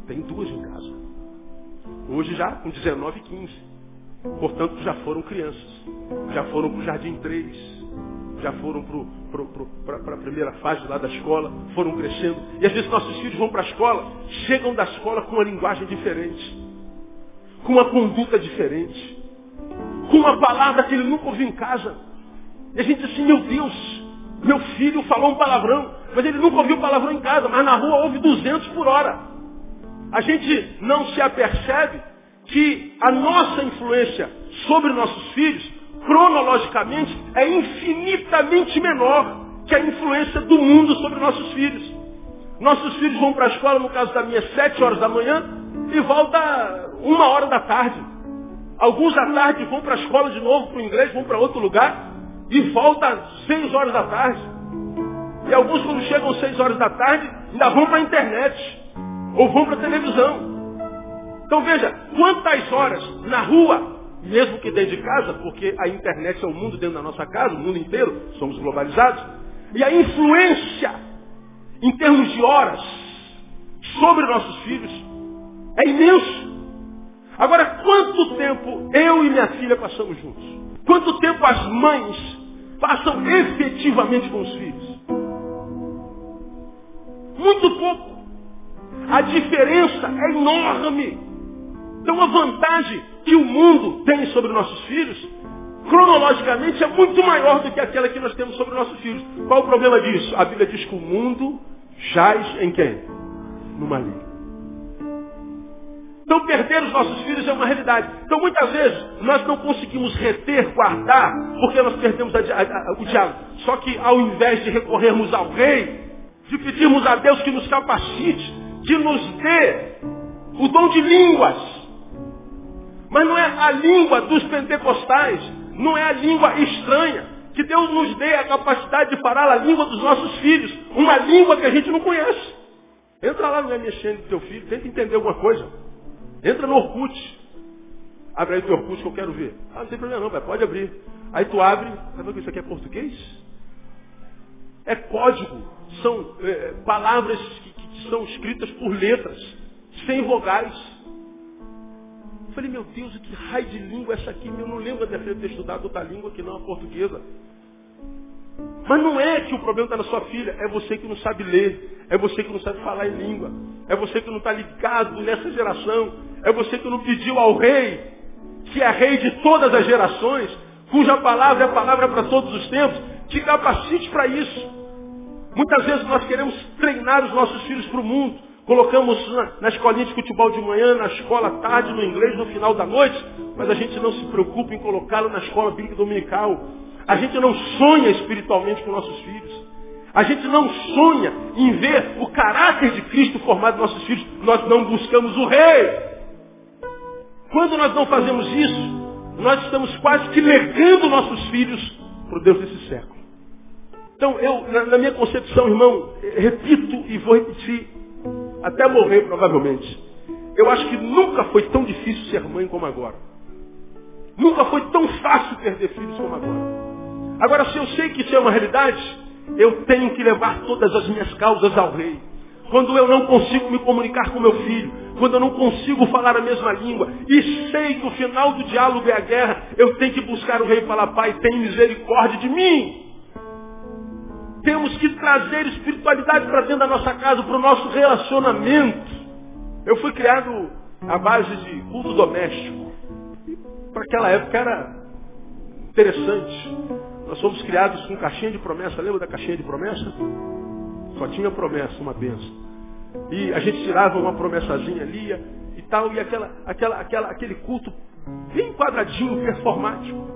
Tem duas em casa. Hoje já com 19 e 15. Portanto, já foram crianças. Já foram para o Jardim 3. já foram para a primeira fase lá da escola, foram crescendo. E às vezes nossos filhos vão para a escola, chegam da escola com uma linguagem diferente, com uma conduta diferente, com uma palavra que ele nunca ouviu em casa. E a gente diz assim, meu Deus, meu filho falou um palavrão, mas ele nunca ouviu palavrão em casa, mas na rua ouve 200 por hora. A gente não se apercebe que a nossa influência sobre nossos filhos, cronologicamente, é infinitamente menor que a influência do mundo sobre nossos filhos. Nossos filhos vão para a escola, no caso da minha, sete horas da manhã, e volta uma hora da tarde. Alguns à tarde vão para a escola de novo, para o inglês, vão para outro lugar, e volta às seis horas da tarde. E alguns, quando chegam às seis horas da tarde, ainda vão para a internet. Ou vão para a televisão. Então veja, quantas horas na rua, mesmo que dentro de casa, porque a internet é o mundo dentro da nossa casa, o mundo inteiro, somos globalizados, e a influência em termos de horas sobre nossos filhos é imenso. Agora, quanto tempo eu e minha filha passamos juntos? Quanto tempo as mães passam efetivamente com os filhos? Muito pouco. A diferença é enorme. Então a vantagem que o mundo tem sobre nossos filhos, cronologicamente, é muito maior do que aquela que nós temos sobre nossos filhos. Qual o problema disso? A Bíblia diz que o mundo jaz em quem? No maligno. Então perder os nossos filhos é uma realidade. Então muitas vezes nós não conseguimos reter, guardar, porque nós perdemos a, a, a, o diálogo. Só que ao invés de recorrermos ao rei, de pedirmos a Deus que nos capacite, que nos dê o dom de línguas. Mas não é a língua dos pentecostais, não é a língua estranha. Que Deus nos dê a capacidade de falar a língua dos nossos filhos, uma língua que a gente não conhece. Entra lá no MSN do teu filho, tenta entender alguma coisa. Entra no Orkut. Abre aí o teu Orkut que eu quero ver. Ah, não tem problema não, pai, pode abrir. Aí tu abre, tá vendo que isso aqui é português? É código. São é, palavras que, que são escritas por letras, sem vogais. Eu falei, meu Deus, que raio de língua é essa aqui? Eu não lembro de ter estudado outra língua que não a portuguesa. Mas não é que o problema está na sua filha, é você que não sabe ler, é você que não sabe falar em língua, é você que não está ligado nessa geração, é você que não pediu ao rei, que é rei de todas as gerações, cuja palavra é a palavra para todos os tempos, te capacite para isso. Muitas vezes nós queremos treinar os nossos filhos para o mundo. Colocamos na, na escolinha de futebol de manhã, na escola tarde, no inglês, no final da noite, mas a gente não se preocupa em colocá-lo na escola bíblica dominical. A gente não sonha espiritualmente com nossos filhos. A gente não sonha em ver o caráter de Cristo formado em nossos filhos. Nós não buscamos o rei. Quando nós não fazemos isso, nós estamos quase que negando nossos filhos para o Deus desse século. Então, eu, na, na minha concepção, irmão, repito e vou repetir até morrer provavelmente. Eu acho que nunca foi tão difícil ser mãe como agora. Nunca foi tão fácil perder filhos como agora. Agora, se eu sei que isso é uma realidade, eu tenho que levar todas as minhas causas ao rei. Quando eu não consigo me comunicar com meu filho, quando eu não consigo falar a mesma língua, e sei que o final do diálogo é a guerra, eu tenho que buscar o rei e falar, Pai, tem misericórdia de mim. Temos que trazer espiritualidade para dentro da nossa casa, para o nosso relacionamento. Eu fui criado à base de culto doméstico. Para aquela época era interessante. Nós fomos criados com caixinha de promessa. Lembra da caixinha de promessa? Só tinha promessa, uma benção. E a gente tirava uma promessazinha ali e tal, e aquela, aquela, aquela, aquele culto bem quadradinho, performático.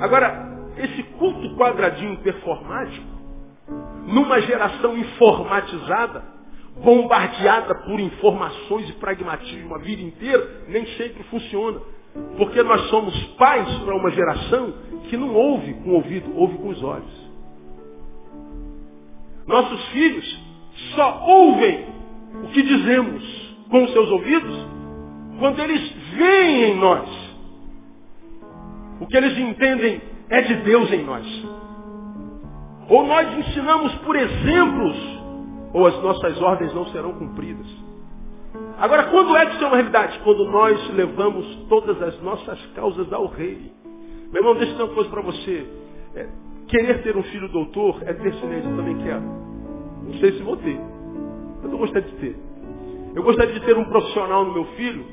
Agora, esse culto quadradinho performático, numa geração informatizada, bombardeada por informações e pragmatismo a vida inteira, nem sempre funciona. Porque nós somos pais para uma geração que não ouve com o ouvido, ouve com os olhos. Nossos filhos só ouvem o que dizemos com os seus ouvidos quando eles veem em nós. O que eles entendem é de Deus em nós. Ou nós ensinamos por exemplos, ou as nossas ordens não serão cumpridas. Agora, quando é que isso é uma realidade? Quando nós levamos todas as nossas causas ao rei. Meu irmão, deixa eu dizer uma coisa para você. É, querer ter um filho doutor é pertinente, eu também quero. Não sei se vou ter. Mas eu gostaria de ter. Eu gostaria de ter um profissional no meu filho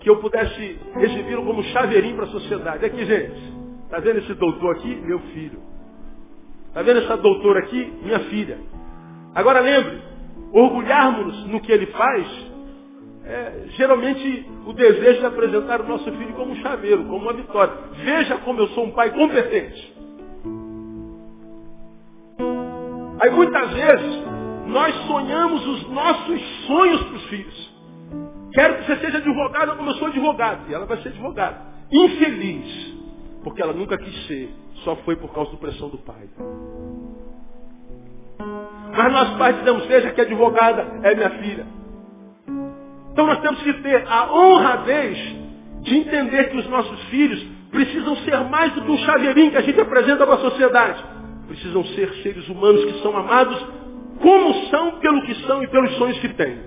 que eu pudesse exibir como chaveirinho para a sociedade. Aqui, gente. Está vendo esse doutor aqui? Meu filho. Está vendo essa doutora aqui? Minha filha. Agora lembre, orgulharmos no que ele faz, é, geralmente o desejo de apresentar o nosso filho como um chaveiro, como uma vitória. Veja como eu sou um pai competente. Aí muitas vezes nós sonhamos os nossos sonhos para os filhos. Quero que você seja advogada como eu sou advogado. E ela vai ser advogada. Infeliz. Porque ela nunca quis ser. Só foi por causa da pressão do pai. Mas nós pais dizemos, veja que advogada é minha filha. Então nós temos que ter a honradez de entender que os nossos filhos precisam ser mais do que um chaveirinho que a gente apresenta para a sociedade. Precisam ser seres humanos que são amados como são pelo que são e pelos sonhos que têm.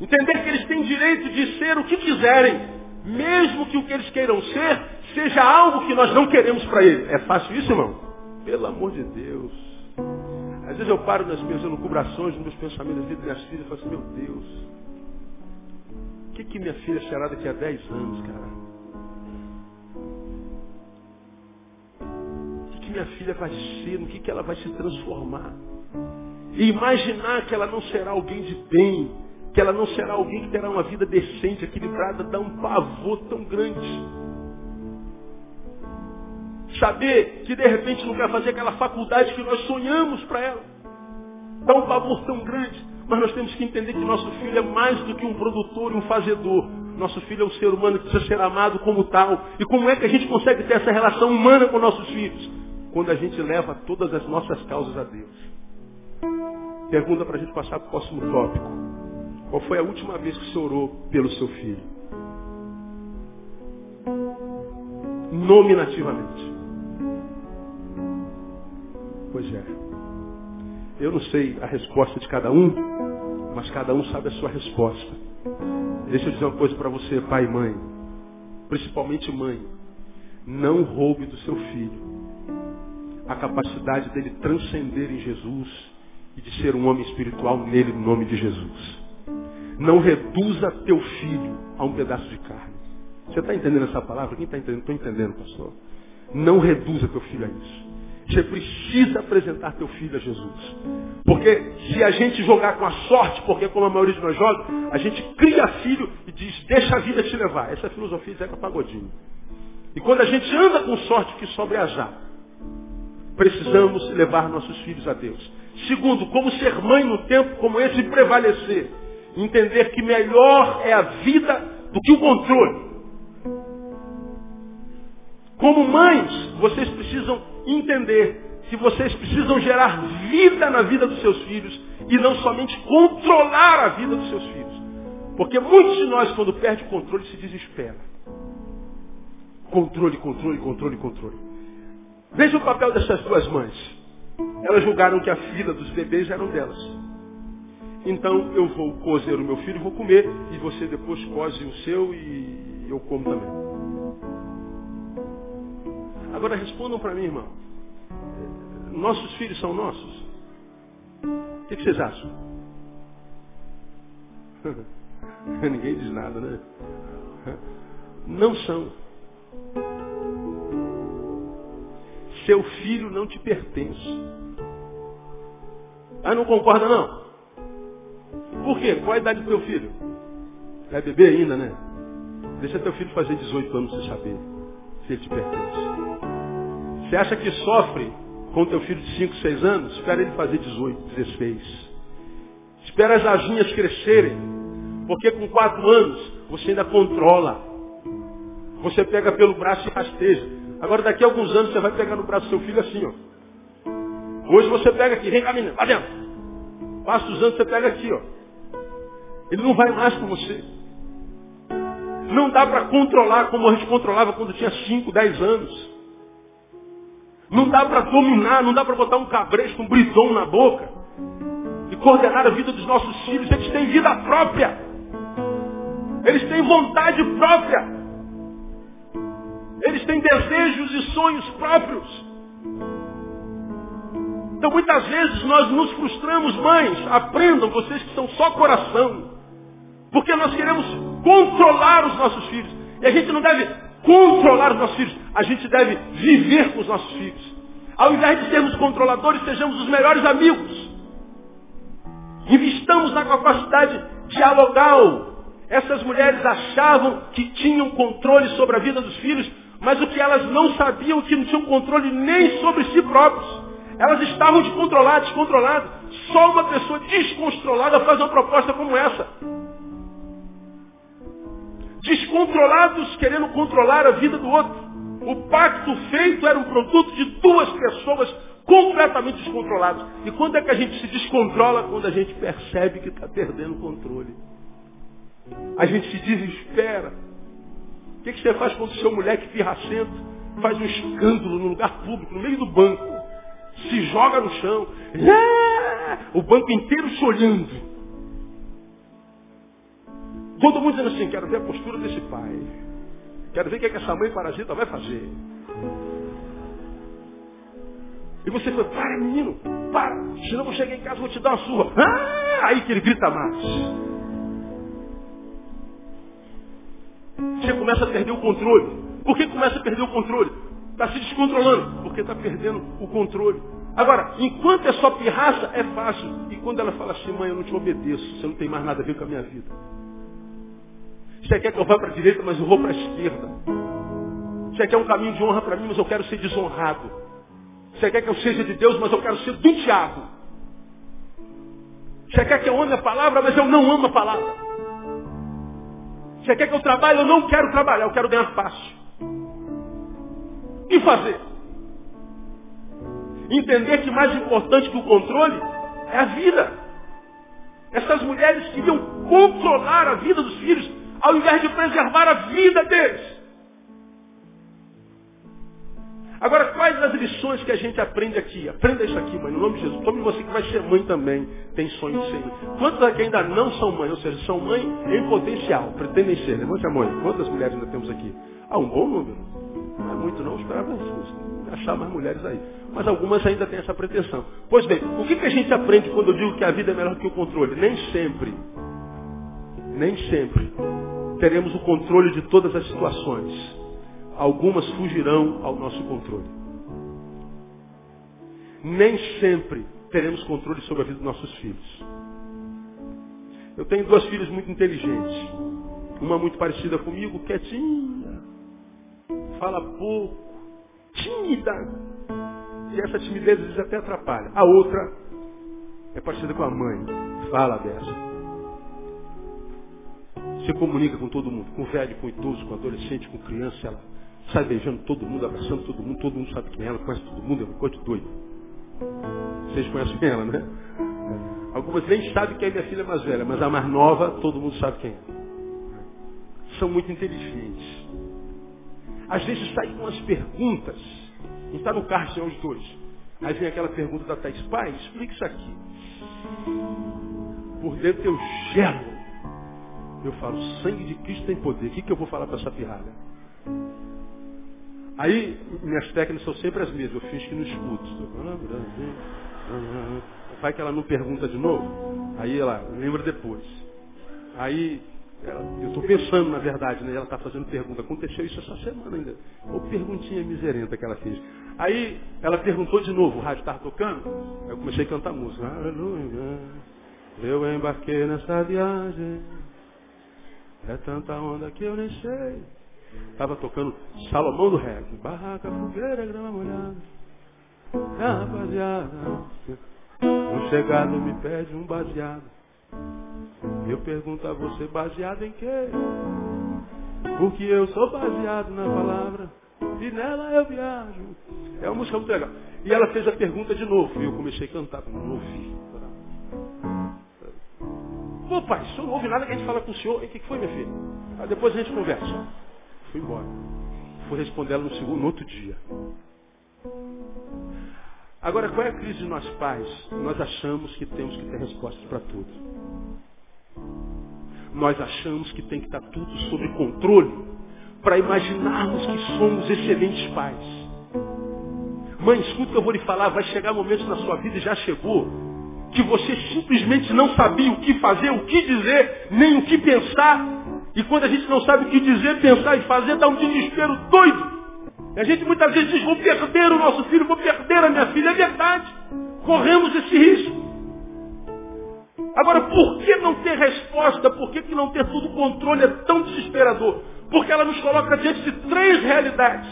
Entender que eles têm direito de ser o que quiserem, mesmo que o que eles queiram ser seja algo que nós não queremos para eles. É fácil isso, irmão? Pelo amor de Deus. Às vezes eu paro nas minhas elucubrações, nos meus pensamentos das minhas filhas e falo assim, meu Deus, o que, que minha filha será daqui a 10 anos, cara? Que, minha filha vai ser? No que, que ela vai se transformar? E imaginar que ela não será alguém de bem, que ela não será alguém que terá uma vida decente, equilibrada, dá um pavor tão grande. Saber que de repente não quer fazer aquela faculdade que nós sonhamos para ela. Dá um pavor tão grande. Mas nós temos que entender que nosso filho é mais do que um produtor e um fazedor. Nosso filho é um ser humano que precisa ser amado como tal. E como é que a gente consegue ter essa relação humana com nossos filhos? Quando a gente leva todas as nossas causas a Deus. Pergunta para a gente passar para o próximo tópico. Qual foi a última vez que você orou pelo seu filho? Nominativamente. Pois é. Eu não sei a resposta de cada um, mas cada um sabe a sua resposta. Deixa eu dizer uma coisa para você, pai e mãe. Principalmente mãe. Não roube do seu filho a capacidade dele transcender em Jesus e de ser um homem espiritual nele, no nome de Jesus. Não reduza teu filho a um pedaço de carne. Você está entendendo essa palavra? Quem está entendendo? Estou entendendo, pastor. Não reduza teu filho a isso. Você precisa apresentar teu filho a Jesus. Porque se a gente jogar com a sorte, porque como a maioria de nós joga, a gente cria filho e diz, deixa a vida te levar. Essa é a filosofia de Zeca Pagodinho. E quando a gente anda com sorte, que sobre azar. Precisamos levar nossos filhos a Deus. Segundo, como ser mãe no tempo como esse e prevalecer. Entender que melhor é a vida do que o controle. Como mães, vocês precisam entender que vocês precisam gerar vida na vida dos seus filhos e não somente controlar a vida dos seus filhos. Porque muitos de nós, quando perde o controle, se desespera. Controle, controle, controle, controle. Veja o papel dessas duas mães. Elas julgaram que a fila dos bebês eram delas. Então eu vou cozer o meu filho vou comer, e você depois cose o seu e eu como também. Agora respondam para mim, irmão. Nossos filhos são nossos? O que, vocês acham? Ninguém diz nada, né? Não são. Seu filho não te pertence. Ah, não concorda não? Por quê? Qual a idade do teu filho? É bebê ainda, né? Deixa teu filho fazer 18 anos você saber se ele te pertence. Você acha que sofre com teu filho de 5, 6 anos? Espera ele fazer 18, 16. Espera as asinhas crescerem. Porque com 4 anos você ainda controla. Você pega pelo braço e rasteja. Agora daqui a alguns anos você vai pegar no braço do seu filho assim, ó. Hoje você pega aqui, vem cá menina, lá dentro. Passa os anos, você pega aqui, ó. Ele não vai mais com você. Não dá para controlar como a gente controlava quando tinha 5, 10 anos. Não dá para dominar, não dá para botar um cabresto, um bridão na boca e coordenar a vida dos nossos filhos. Eles têm vida própria. Eles têm vontade própria. Eles têm desejos e sonhos próprios. Então muitas vezes nós nos frustramos, mães, aprendam vocês que são só coração. Porque nós queremos controlar os nossos filhos. E a gente não deve controlar os nossos filhos, a gente deve viver com os nossos filhos. Ao invés de sermos controladores, sejamos os melhores amigos. Investamos na capacidade dialogal. Essas mulheres achavam que tinham controle sobre a vida dos filhos, mas o que elas não sabiam que não tinham controle nem sobre si próprios. Elas estavam descontroladas, descontroladas. Só uma pessoa descontrolada faz uma proposta como essa. Descontrolados querendo controlar a vida do outro. O pacto feito era um produto de duas pessoas completamente descontroladas. E quando é que a gente se descontrola? Quando a gente percebe que está perdendo o controle. A gente se desespera. Que, que você faz quando o seu moleque pirracento faz um escândalo no lugar público, no meio do banco? Se joga no chão. O banco inteiro se olhando. Todo mundo dizendo assim, quero ver a postura desse pai. Quero ver o que, é que essa mãe parasita vai fazer. E você fala, para menino, para, senão eu chegar em casa e vou te dar uma surra. Ah! Aí que ele grita mais. Você começa a perder o controle. Por que começa a perder o controle? Está se descontrolando, porque está perdendo o controle. Agora, enquanto é só pirraça, é fácil. E quando ela fala assim, mãe, eu não te obedeço, você não tem mais nada a ver com a minha vida. Você quer que eu vá para a direita, mas eu vou para a esquerda. Você quer um caminho de honra para mim, mas eu quero ser desonrado. Você quer que eu seja de Deus, mas eu quero ser do diabo. Você quer que eu ame a palavra, mas eu não amo a palavra. Você quer que eu trabalhe, eu não quero trabalhar, eu quero ganhar fácil. Que fazer? Entender que mais importante que o controle é a vida. Essas mulheres queriam controlar a vida dos filhos ao invés de preservar a vida deles. Agora, quais as lições que a gente aprende aqui? Aprenda isso aqui, mãe, no nome de Jesus. Tome você que vai ser mãe também, tem sonho de ser mãe. Quantos aqui ainda não são mãe, ou seja, são mãe em potencial, pretendem ser? Levante a mãe. Quantas mulheres ainda temos aqui? Ah, um bom número. Não é muito não, esperava achar mais mulheres aí. Mas algumas ainda têm essa pretensão. Pois bem, o que, que a gente aprende quando eu digo que a vida é melhor do que o controle? Nem sempre. Nem sempre teremos o controle de todas as situações. Algumas fugirão ao nosso controle. Nem sempre teremos controle sobre a vida dos nossos filhos. Eu tenho duas filhas muito inteligentes. Uma muito parecida comigo, quietinha, fala pouco, tímida. E essa timidez às vezes até atrapalha. A outra é parecida com a mãe, fala dessa se comunica com todo mundo, com velho, com idoso, com adolescente, com criança, ela sai beijando todo mundo, abraçando todo mundo, todo mundo sabe quem é ela, conhece todo mundo, é uma coisa doida. Vocês conhecem ela, né? Algumas nem sabem que é minha filha mais velha, mas a mais nova, todo mundo sabe quem é. São muito inteligentes. Às vezes saem com umas perguntas. A está no carro, senhor, os dois. Aí vem aquela pergunta da Thais, pai, explica isso aqui. Por dentro eu gelo eu falo, sangue de Cristo tem poder. O que, que eu vou falar para essa pirralha? Aí, minhas técnicas são sempre as mesmas. Eu fiz que não escuto. Vai que ela não pergunta de novo. Aí ela lembra depois. Aí, ela, eu estou pensando, na verdade, né? Ela está fazendo pergunta. Aconteceu isso essa semana ainda. Ou perguntinha miserenta que ela fez. Aí, ela perguntou de novo. O rádio estava tocando. Aí eu comecei a cantar música. Aleluia. Eu embarquei nessa viagem. É tanta onda que eu nem sei. Estava tocando Salomão do Reggae. Barraca, fogueira, grama molhada. Rapaziada. Um chegado me pede um baseado. Eu pergunto a você, baseado em quê? Porque eu sou baseado na palavra. E nela eu viajo. É uma música muito legal. E ela fez a pergunta de novo. E eu comecei a cantar. Não ouvi. Pô, pai, o senhor não ouve nada que a gente fala com o senhor. E o que foi, minha filha? Ah, depois a gente conversa. Fui embora. Fui responder ela no segundo, no outro dia. Agora, qual é a crise de nós pais? Nós achamos que temos que ter respostas para tudo. Nós achamos que tem que estar tudo sob controle para imaginarmos que somos excelentes pais. Mãe, escuta o que eu vou lhe falar, vai chegar momentos na sua vida, e já chegou, que você simplesmente não sabia o que fazer, o que dizer, nem o que pensar. E quando a gente não sabe o que dizer, pensar e fazer, dá um desespero doido. E a gente muitas vezes diz, vou perder o nosso filho, vou perder a minha filha. É verdade. Corremos esse risco. Agora, por que não ter resposta? Por que, que não ter tudo controle é tão desesperador? Porque ela nos coloca diante de três realidades.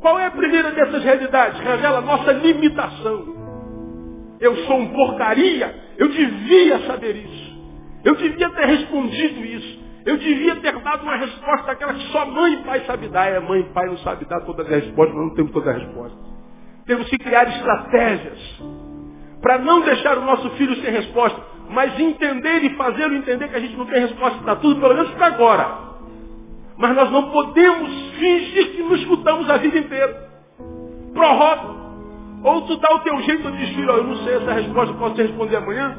Qual é a primeira dessas realidades? Revela a nossa limitação. Eu sou um porcaria, eu devia saber isso. Eu devia ter respondido isso. Eu devia ter dado uma resposta daquela que só mãe e pai sabem dar. É, mãe e pai não sabem dar todas as respostas, mas não temos todas as respostas. Temos que criar estratégias para não deixar o nosso filho sem resposta, mas entender e fazê-lo entender que a gente não tem resposta para tudo, pelo menos para agora. Mas nós não podemos fingir que não escutamos a vida inteira. Prorroga. Ou tu dá o teu jeito de diz, filho, eu não sei essa resposta, posso te responder amanhã?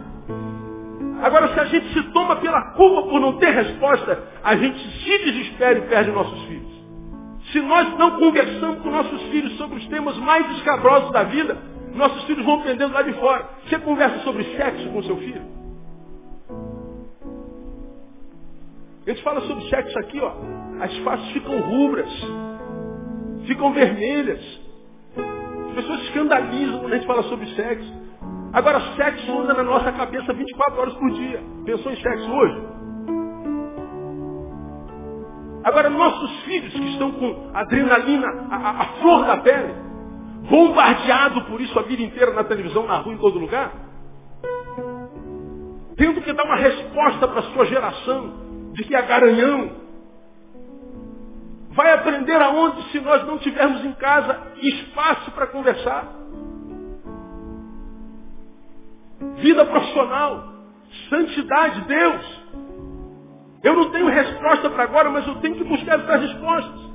Agora, se a gente se toma pela culpa por não ter resposta, a gente se desespera e perde nossos filhos. Se nós não conversamos com nossos filhos sobre os temas mais escabrosos da vida, nossos filhos vão aprendendo lá de fora. Você conversa sobre sexo com seu filho? A gente fala sobre sexo aqui, ó. As faces ficam rubras, ficam vermelhas. As pessoas escandalizam quando a gente fala sobre sexo. Agora, sexo anda na nossa cabeça 24 horas por dia. Pensou em sexo hoje? Agora, nossos filhos que estão com adrenalina, a, a, flor da pele, bombardeado por isso a vida inteira na televisão, na rua, em todo lugar, tendo que dar uma resposta para a sua geração de que é garanhão. Vai aprender aonde se nós não tivermos em casa espaço para conversar? Vida profissional, santidade, Deus. Eu não tenho resposta para agora, mas eu tenho que buscar essas respostas.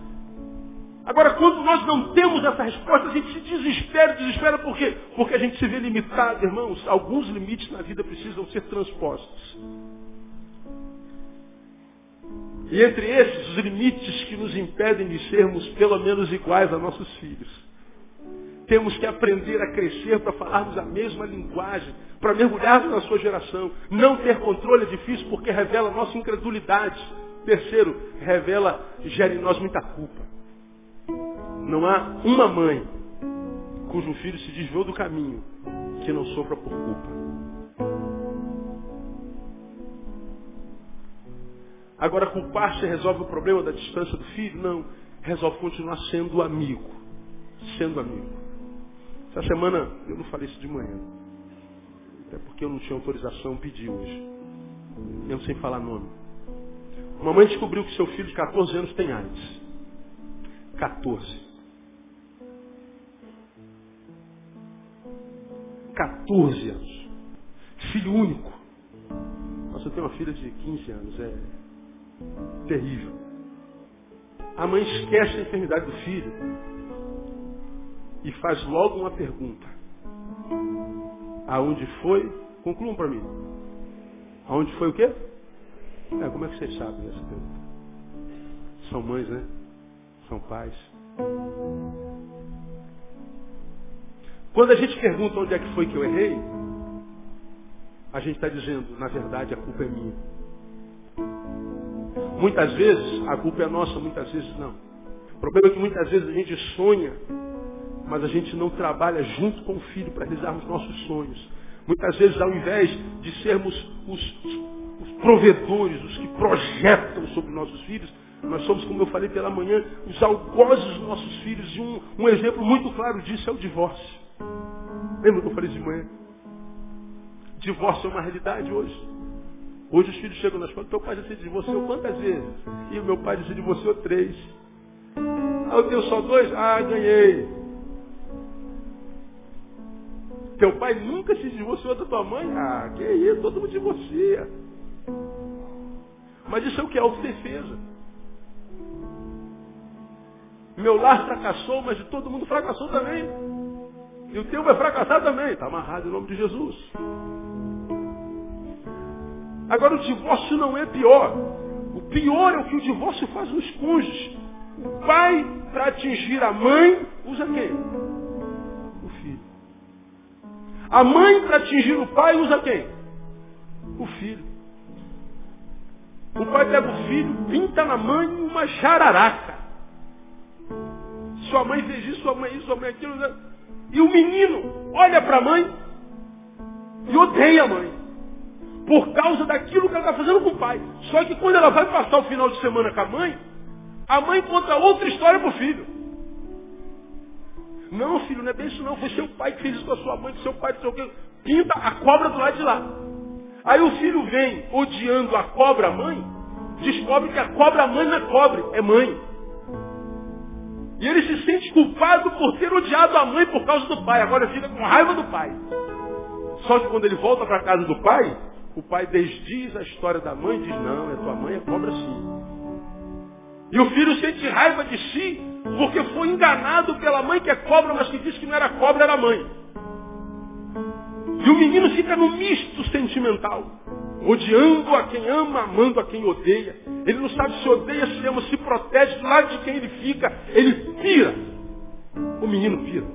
Agora, quando nós não temos essa resposta, a gente se desespera, desespera por quê? Porque a gente se vê limitado, irmãos. Alguns limites na vida precisam ser transpostos. E entre esses, os limites que nos impedem de sermos pelo menos iguais a nossos filhos. Temos que aprender a crescer para falarmos a mesma linguagem, para mergulharmos na sua geração. Não ter controle é difícil porque revela nossa incredulidade. Terceiro, revela, gera em nós muita culpa. Não há uma mãe cujo filho se desviou do caminho que não sofra por culpa. Agora, culpar-se resolve o problema da distância do filho? Não. Resolve continuar sendo amigo. Sendo amigo. Essa semana, eu não falei isso de manhã. Até porque eu não tinha autorização, pedi hoje. Mesmo sem falar nome. Uma mãe descobriu que seu filho de 14 anos tem AIDS. 14. 14 anos. Filho único. Nossa, eu tenho uma filha de 15 anos. É, terrível. A mãe esquece a enfermidade do filho e faz logo uma pergunta. Aonde foi? Concluam para mim. Aonde foi o quê? É, como é que vocês sabem essa pergunta? São mães, né? São pais. Quando a gente pergunta onde é que foi que eu errei, a gente está dizendo, na verdade, a culpa é minha. Muitas vezes a culpa é nossa, muitas vezes não. O problema é que muitas vezes a gente sonha, mas a gente não trabalha junto com o filho para realizarmos nossos sonhos. Muitas vezes, ao invés de sermos os, os provedores, os que projetam sobre nossos filhos, nós somos, como eu falei pela manhã, os algozes dos nossos filhos. E um, um exemplo muito claro disso é o divórcio. Lembra que eu falei de manhã? Divórcio é uma realidade hoje. Hoje os filhos chegam na escola, teu pai já se divorciou quantas vezes? E o meu pai já se divorciou três. Ah, eu tenho só dois? Ah, ganhei. Teu pai nunca se divorciou da tua mãe? Ah, que isso, todo mundo divorcia. Mas isso é o que? Autodefesa. Meu lar fracassou, mas todo mundo fracassou também. E o teu vai fracassar também. Está amarrado em nome de Jesus. Agora o divórcio não é pior. O pior é o que o divórcio faz nos cônjuges. O pai, para atingir a mãe, usa quem? A mãe, para atingir o pai, usa quem? O filho. O pai pega o filho, pinta na mãe uma jararaca. Sua mãe fez isso, sua mãe isso, sua mãe aquilo. Né? E o menino olha para a mãe e odeia a mãe. Por causa daquilo que ela está fazendo com o pai. Só que quando ela vai passar o final de semana com a mãe, a mãe conta outra história para o filho. Não, filho, não é bem isso não. Foi seu pai que fez isso com a sua mãe, que seu pai, que seu quê. Pinta a cobra do lado de lá. Aí o filho vem odiando a cobra mãe, descobre que a cobra mãe não é cobre, é mãe. E ele se sente culpado por ter odiado a mãe por causa do pai. Agora fica com raiva do pai. Só que quando ele volta para casa do pai, o pai desdiz a história da mãe e diz, não, é tua mãe é cobra sim. E o filho sente raiva de si porque foi enganado pela mãe que é cobra, mas que disse que não era cobra, era mãe. E o menino fica no misto sentimental. Odiando a quem ama, amando a quem odeia. Ele não sabe se odeia, se ama, se protege, do lado de quem ele fica, ele pira. O menino pira.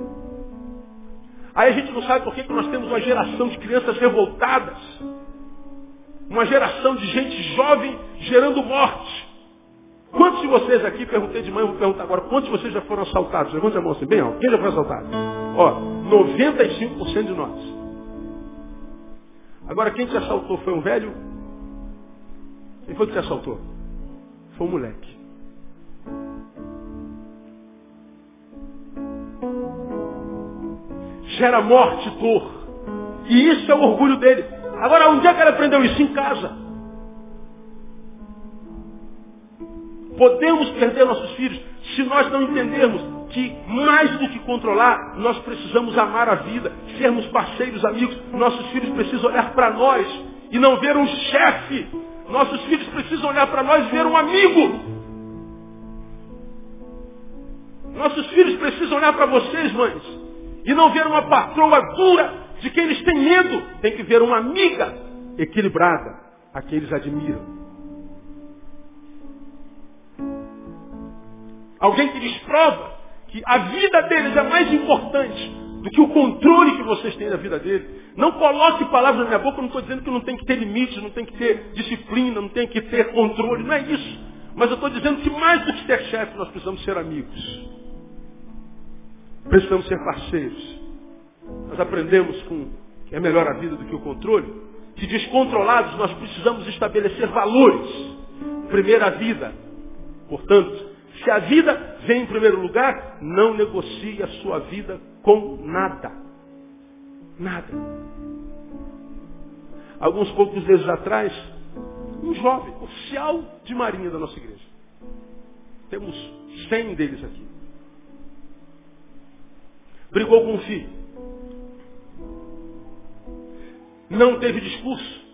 Aí a gente não sabe por que nós temos uma geração de crianças revoltadas. Uma geração de gente jovem gerando morte. Quantos de vocês aqui, perguntei de manhã, vou perguntar agora, quantos de vocês já foram assaltados? Levanta a mão assim, bem alto. Quem já foi assaltado? Ó, 95% de nós. Agora, quem te assaltou foi um velho? Quem foi que te assaltou? Foi um moleque. Gera morte, dor. E isso é o orgulho dele. Agora, onde é que ele aprendeu isso? Em casa. Podemos perder nossos filhos se nós não entendermos que mais do que controlar, nós precisamos amar a vida, sermos parceiros, amigos. Nossos filhos precisam olhar para nós e não ver um chefe. Nossos filhos precisam olhar para nós e ver um amigo. Nossos filhos precisam olhar para vocês, mães, e não ver uma patroa dura de quem eles têm medo. Tem que ver uma amiga equilibrada, a quem eles admiram. Alguém que lhes prova que a vida deles é mais importante do que o controle que vocês têm da vida dele. Não coloque palavras na minha boca, eu não estou dizendo que não tem que ter limites, não tem que ter disciplina, não tem que ter controle, não é isso. Mas eu estou dizendo que mais do que ser chefe, nós precisamos ser amigos. Precisamos ser parceiros. Nós aprendemos com que é melhor a vida do que o controle, que descontrolados nós precisamos estabelecer valores. Primeira vida. Portanto, se a vida vem em primeiro lugar, não negocie a sua vida com nada. Nada. Alguns poucos meses atrás, um jovem, oficial de marinha da nossa igreja. Temos cem deles aqui. Brigou com o filho. Não teve discurso.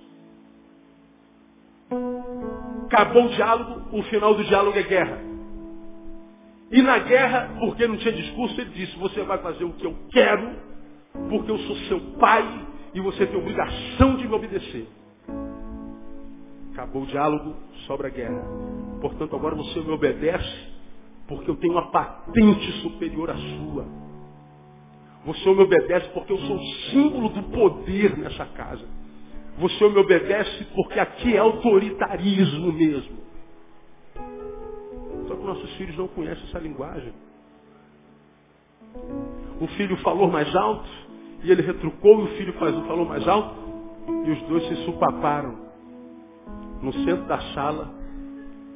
Acabou o diálogo, o final do diálogo é guerra. E na guerra, porque não tinha discurso, ele disse, você vai fazer o que eu quero, porque eu sou seu pai e você tem obrigação de me obedecer. Acabou o diálogo sobre a guerra. Portanto, agora você me obedece, porque eu tenho uma patente superior à sua. Você me obedece porque eu sou o símbolo do poder nessa casa. Você me obedece porque aqui é autoritarismo mesmo. Só que nossos filhos não conhecem essa linguagem. O filho falou mais alto e ele retrucou e o filho falou mais alto e os dois se supaparam no centro da sala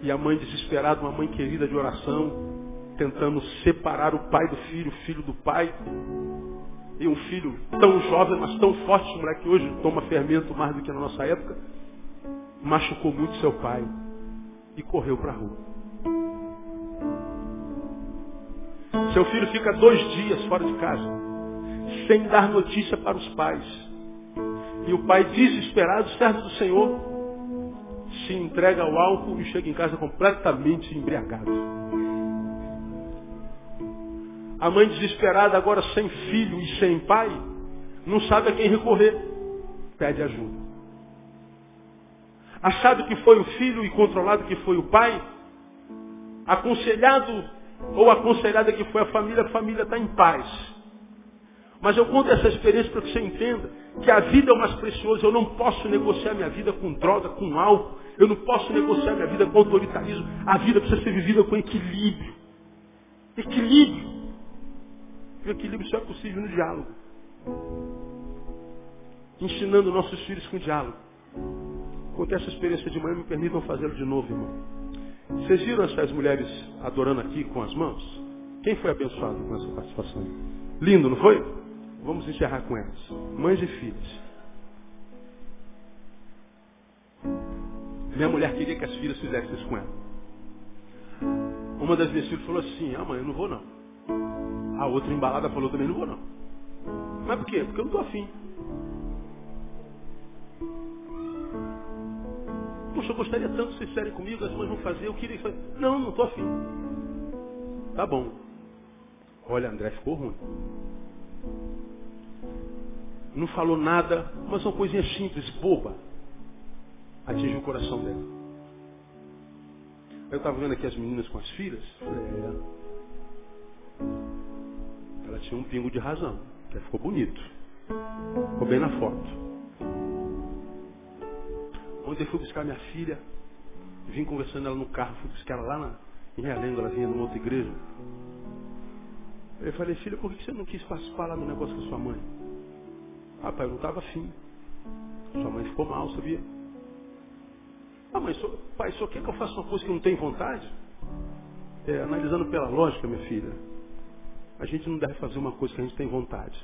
e a mãe desesperada, uma mãe querida de oração, tentando separar o pai do filho, o filho do pai. E um filho tão jovem, mas tão forte, esse moleque hoje toma fermento mais do que na nossa época, machucou muito seu pai e correu para a rua. Seu filho fica dois dias fora de casa, sem dar notícia para os pais. E o pai, desesperado, servo do Senhor, se entrega ao álcool e chega em casa completamente embriagado. A mãe desesperada, agora sem filho e sem pai, não sabe a quem recorrer. Pede ajuda. Achado que foi o filho e controlado que foi o pai, aconselhado ou aconselhada que foi a família, a família está em paz. Mas eu conto essa experiência para que você entenda que a vida é o mais precioso. Eu não posso negociar minha vida com droga, com álcool. Eu não posso negociar minha vida com autoritarismo. A vida precisa ser vivida com equilíbrio. Equilíbrio. E o equilíbrio só é possível no diálogo. Ensinando nossos filhos com diálogo. Contei essa experiência de manhã, me permitam fazê-lo de novo, irmão. Vocês viram essas mulheres adorando aqui com as mãos? Quem foi abençoado com essa participação? Lindo, não foi? Vamos encerrar com elas. Mães e filhas. Minha mulher queria que as filhas fizessem isso com ela. Uma das minhas filhas falou assim, ah mãe, eu não vou não. A outra embalada falou também, não vou não. Mas por quê? Porque eu não estou afim. Poxa, eu gostaria tanto que vocês fizerem comigo, as mães vão fazer, eu queria fazer. Não, não estou afim. Tá bom. Olha, André, ficou ruim. Não falou nada, mas são coisinhas simples, boba. Atingiu o coração dela. Eu estava vendo aqui as meninas com as filhas. É. Ela tinha um pingo de razão. Ficou bonito. Ficou bem na foto. Ontem eu fui buscar minha filha, vim conversando ela no carro, fui buscar ela lá na, em Realengo, ela vinha numa outra igreja. Eu falei, filha, por que você não quis participar lá do negócio com a sua mãe? Ah, pai, eu não estava afim. Sua mãe ficou mal, sabia? Ah, mas pai, só quer que eu faça uma coisa que não tenho vontade? É, analisando pela lógica, minha filha, a gente não deve fazer uma coisa que a gente tem vontade.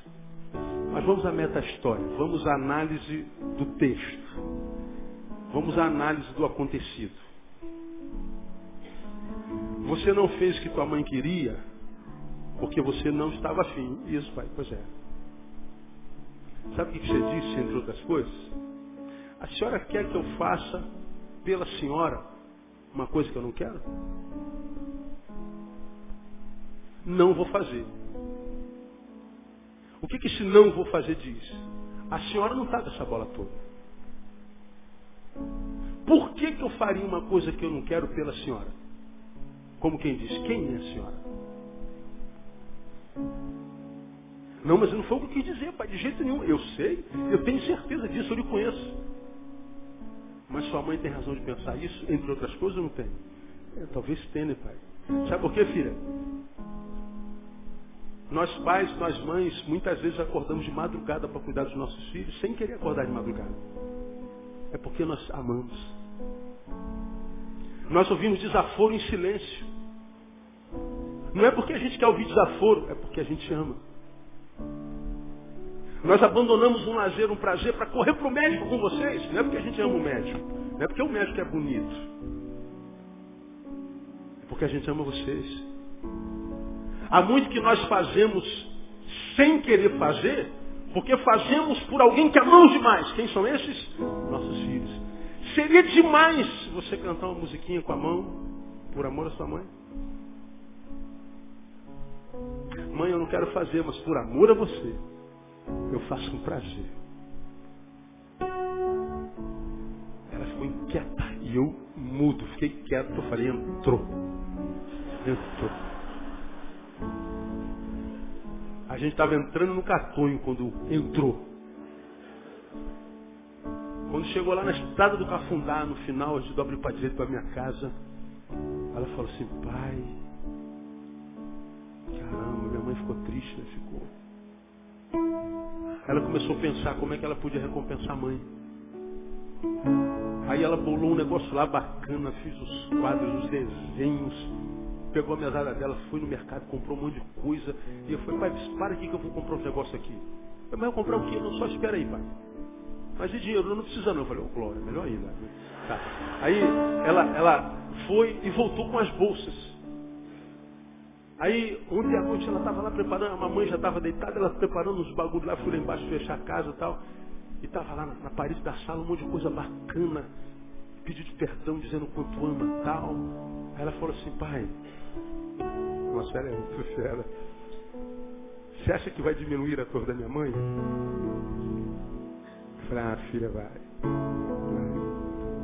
Mas vamos à meta-história, vamos à análise do texto. Vamos à análise do acontecido. Você não fez o que tua mãe queria porque você não estava afim. Isso, pai, pois é. Sabe o que você disse, entre outras coisas? A senhora quer que eu faça pela senhora uma coisa que eu não quero? Não vou fazer. O que, que esse não vou fazer diz? A senhora não está dessa bola toda. Por que, que eu faria uma coisa que eu não quero pela senhora? Como quem diz, quem é a senhora? Não, mas não foi o que eu quis dizer, pai, de jeito nenhum. Eu sei, eu tenho certeza disso, eu lhe conheço. Mas sua mãe tem razão de pensar isso, entre outras coisas, ou não tem? É, talvez tenha, né, pai? Sabe por quê, filha? Nós pais, nós mães, muitas vezes acordamos de madrugada para cuidar dos nossos filhos, sem querer acordar de madrugada. É porque nós amamos. Nós ouvimos desaforo em silêncio. Não é porque a gente quer ouvir desaforo, é porque a gente ama. Nós abandonamos um lazer, um prazer para correr para o médico com vocês. Não é porque a gente ama o médico. Não é porque o médico é bonito. É porque a gente ama vocês. Há muito que nós fazemos sem querer fazer, porque fazemos por alguém que amamos demais. Quem são esses? Nossos filhos. Seria demais você cantar uma musiquinha com a mão, por amor à sua mãe. Mãe, eu não quero fazer, mas por amor a você, eu faço com prazer. Ela ficou inquieta e eu mudo, fiquei quieto, eu falei, entrou. Entrou. Gente estava entrando no catonho quando entrou. Quando chegou lá na estrada do Cafundá, no final, a gente dobra para direito para minha casa, ela falou assim, pai, caramba, minha mãe ficou triste, né? Ficou. Ela começou a pensar como é que ela podia recompensar a mãe. Aí ela bolou um negócio lá bacana, fiz os quadros, os desenhos, pegou a mesada dela, foi no mercado, comprou um monte de coisa. E eu falei, pai, para aqui que eu vou comprar um negócio aqui. Eu, mas eu comprar o quê? Não, só espera aí, pai. Mas de dinheiro? Não precisa não. Eu falei, oh, Glória, melhor ainda. Tá. Aí ela, ela foi e voltou com as bolsas. Aí, ontem à noite ela estava lá preparando, a mamãe já estava deitada, ela preparando uns bagulhos lá, fui lá embaixo fechar a casa e tal. E estava lá na, parede da sala um monte de coisa bacana, pediu de perdão, dizendo quanto ama tal. Aí ela falou assim, pai, nossa, ela é muito fera. Você acha que vai diminuir a dor da minha mãe? Eu falei, ah, filha, vai.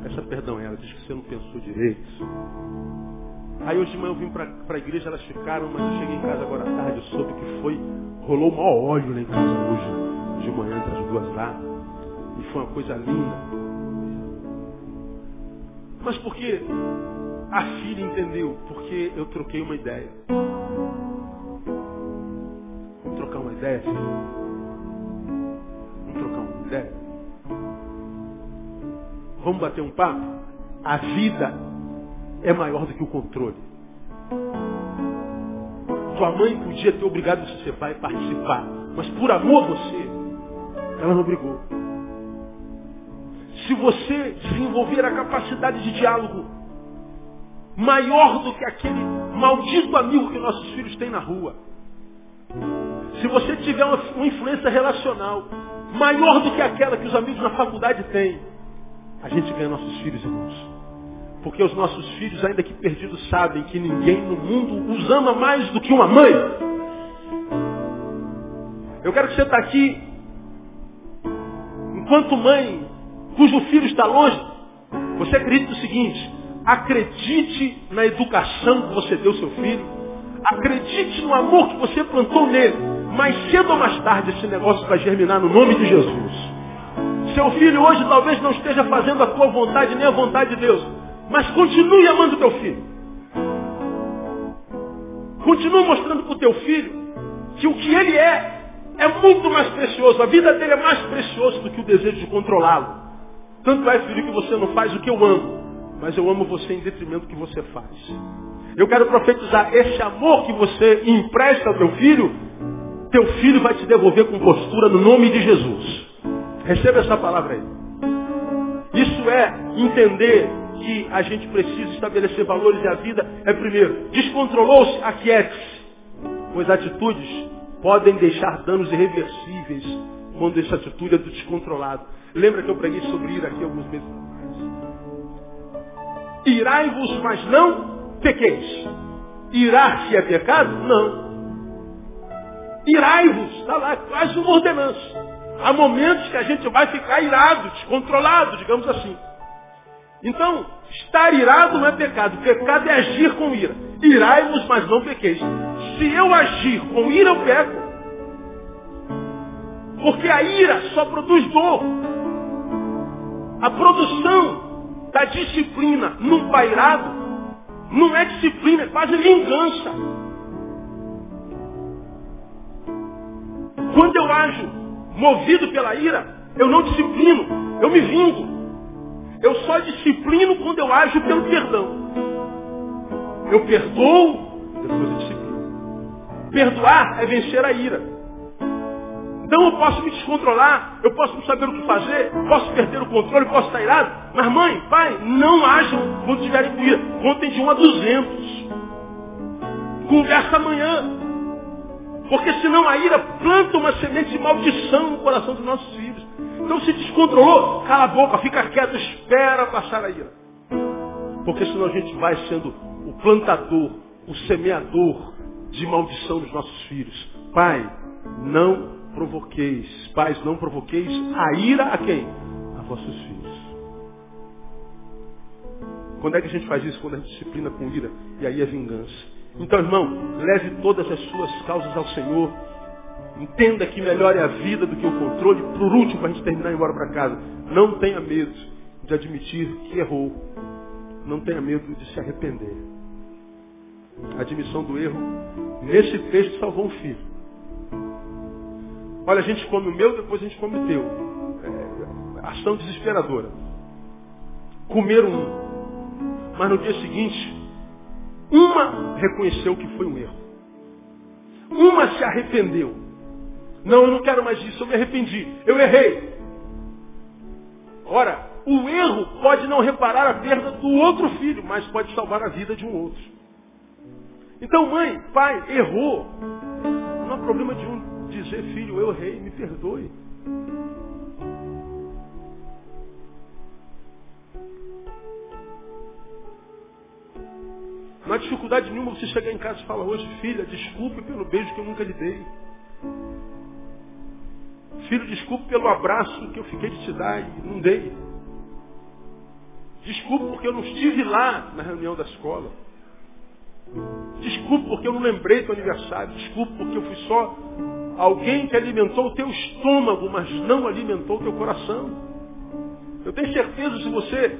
Peça perdão a ela, diz que você não pensou direito. Aí hoje de manhã eu vim para a igreja, elas ficaram, mas eu cheguei em casa agora à tarde, eu soube que foi, rolou maior óleo lá em casa hoje, de manhã, entre as duas lá. E foi uma coisa linda. Mas por que a filha entendeu? Porque eu troquei uma ideia. Vamos trocar uma ideia, filha? Vamos trocar uma ideia? Vamos bater um papo? A vida é maior do que o controle. Tua mãe podia ter obrigado você a pai participar, mas por amor a você, ela não obrigou. Se você desenvolver a capacidade de diálogo maior do que aquele maldito amigo que nossos filhos têm na rua, se você tiver uma, uma influência relacional maior do que aquela que os amigos na faculdade têm, a gente ganha nossos filhos, irmãos. Porque os nossos filhos, ainda que perdidos, sabem que ninguém no mundo os ama mais do que uma mãe. Eu quero que você está aqui, enquanto mãe, cujo filho está longe, você acredita o seguinte, acredite na educação que você deu ao seu filho, acredite no amor que você plantou nele. Mais cedo ou mais tarde esse negócio vai germinar no nome de Jesus. Seu filho hoje talvez não esteja fazendo a tua vontade nem a vontade de Deus. Mas continue amando teu filho. Continue mostrando para o teu filho que o que ele é é muito mais precioso. A vida dele é mais preciosa do que o desejo de controlá-lo. Tanto é, filho, que você não faz o que eu amo. Mas eu amo você em detrimento do que você faz. Eu quero profetizar esse amor que você empresta ao teu filho, teu filho vai te devolver com postura no nome de Jesus. Receba essa palavra aí. Isso é entender que a gente precisa estabelecer valores da vida é primeiro, descontrolou-se, aquiete-se. Pois atitudes podem deixar danos irreversíveis quando essa atitude é do descontrolado. Lembra que eu preguei sobre ira aqui alguns meses? Irai-vos, mas não pequeis. Irar-se é pecado? Não. Irai-vos, está lá, quase uma ordenança. Há momentos que a gente vai ficar irado, descontrolado, digamos assim. Então, estar irado não é pecado. Pecado é agir com ira. Irai-vos, mas não pequeis. Se eu agir com ira, eu peco. Porque a ira só produz dor. A produção da disciplina num pairado não é disciplina, é quase vingança. Quando eu ajo movido pela ira, eu não disciplino, eu me vingo. Eu só disciplino quando eu ajo pelo perdão. Eu perdoo, depois eu disciplino. Perdoar é vencer a ira. Então eu posso me descontrolar, eu posso não saber o que fazer, posso perder o controle, posso estar irado. Mas mãe, pai, não ajam quando tiverem com ira. Contem de um a duzentos. Conversa amanhã. Porque senão a ira planta uma semente de maldição no coração dos nossos filhos. Então se descontrolou, cala a boca, fica quieto, espera passar a ira. Porque senão a gente vai sendo o plantador, o semeador de maldição dos nossos filhos. Pai, não provoqueis, pais, não provoqueis a ira a quem? A vossos filhos. Quando é que a gente faz isso? Quando a gente disciplina com ira. E aí é vingança. Então, irmão, leve todas as suas causas ao Senhor Entenda que melhor é a vida do que o controle. Por último, para a gente terminar e ir embora para casa. Não tenha medo de admitir que errou. Não tenha medo de se arrepender. A admissão do erro, nesse texto, salvou um filho. Olha, a gente come o meu, depois a gente come o teu. É, ação desesperadora. Comer um. Mas no dia seguinte, uma reconheceu que foi um erro. Uma se arrependeu. Não, eu não quero mais isso, eu me arrependi. Eu errei. Ora, o erro pode não reparar a perda do outro filho, mas pode salvar a vida de um outro. Então, mãe, pai, errou. Não há problema de um dizer, filho, eu errei, me perdoe. Não há dificuldade nenhuma você chegar em casa e falar hoje, filha, desculpe pelo beijo que eu nunca lhe dei. Filho, desculpe pelo abraço que eu fiquei de te dar e não dei. Desculpe porque eu não estive lá na reunião da escola. Desculpe porque eu não lembrei do aniversário. Desculpe porque eu fui só alguém que alimentou o teu estômago, mas não alimentou o teu coração. Eu tenho certeza se você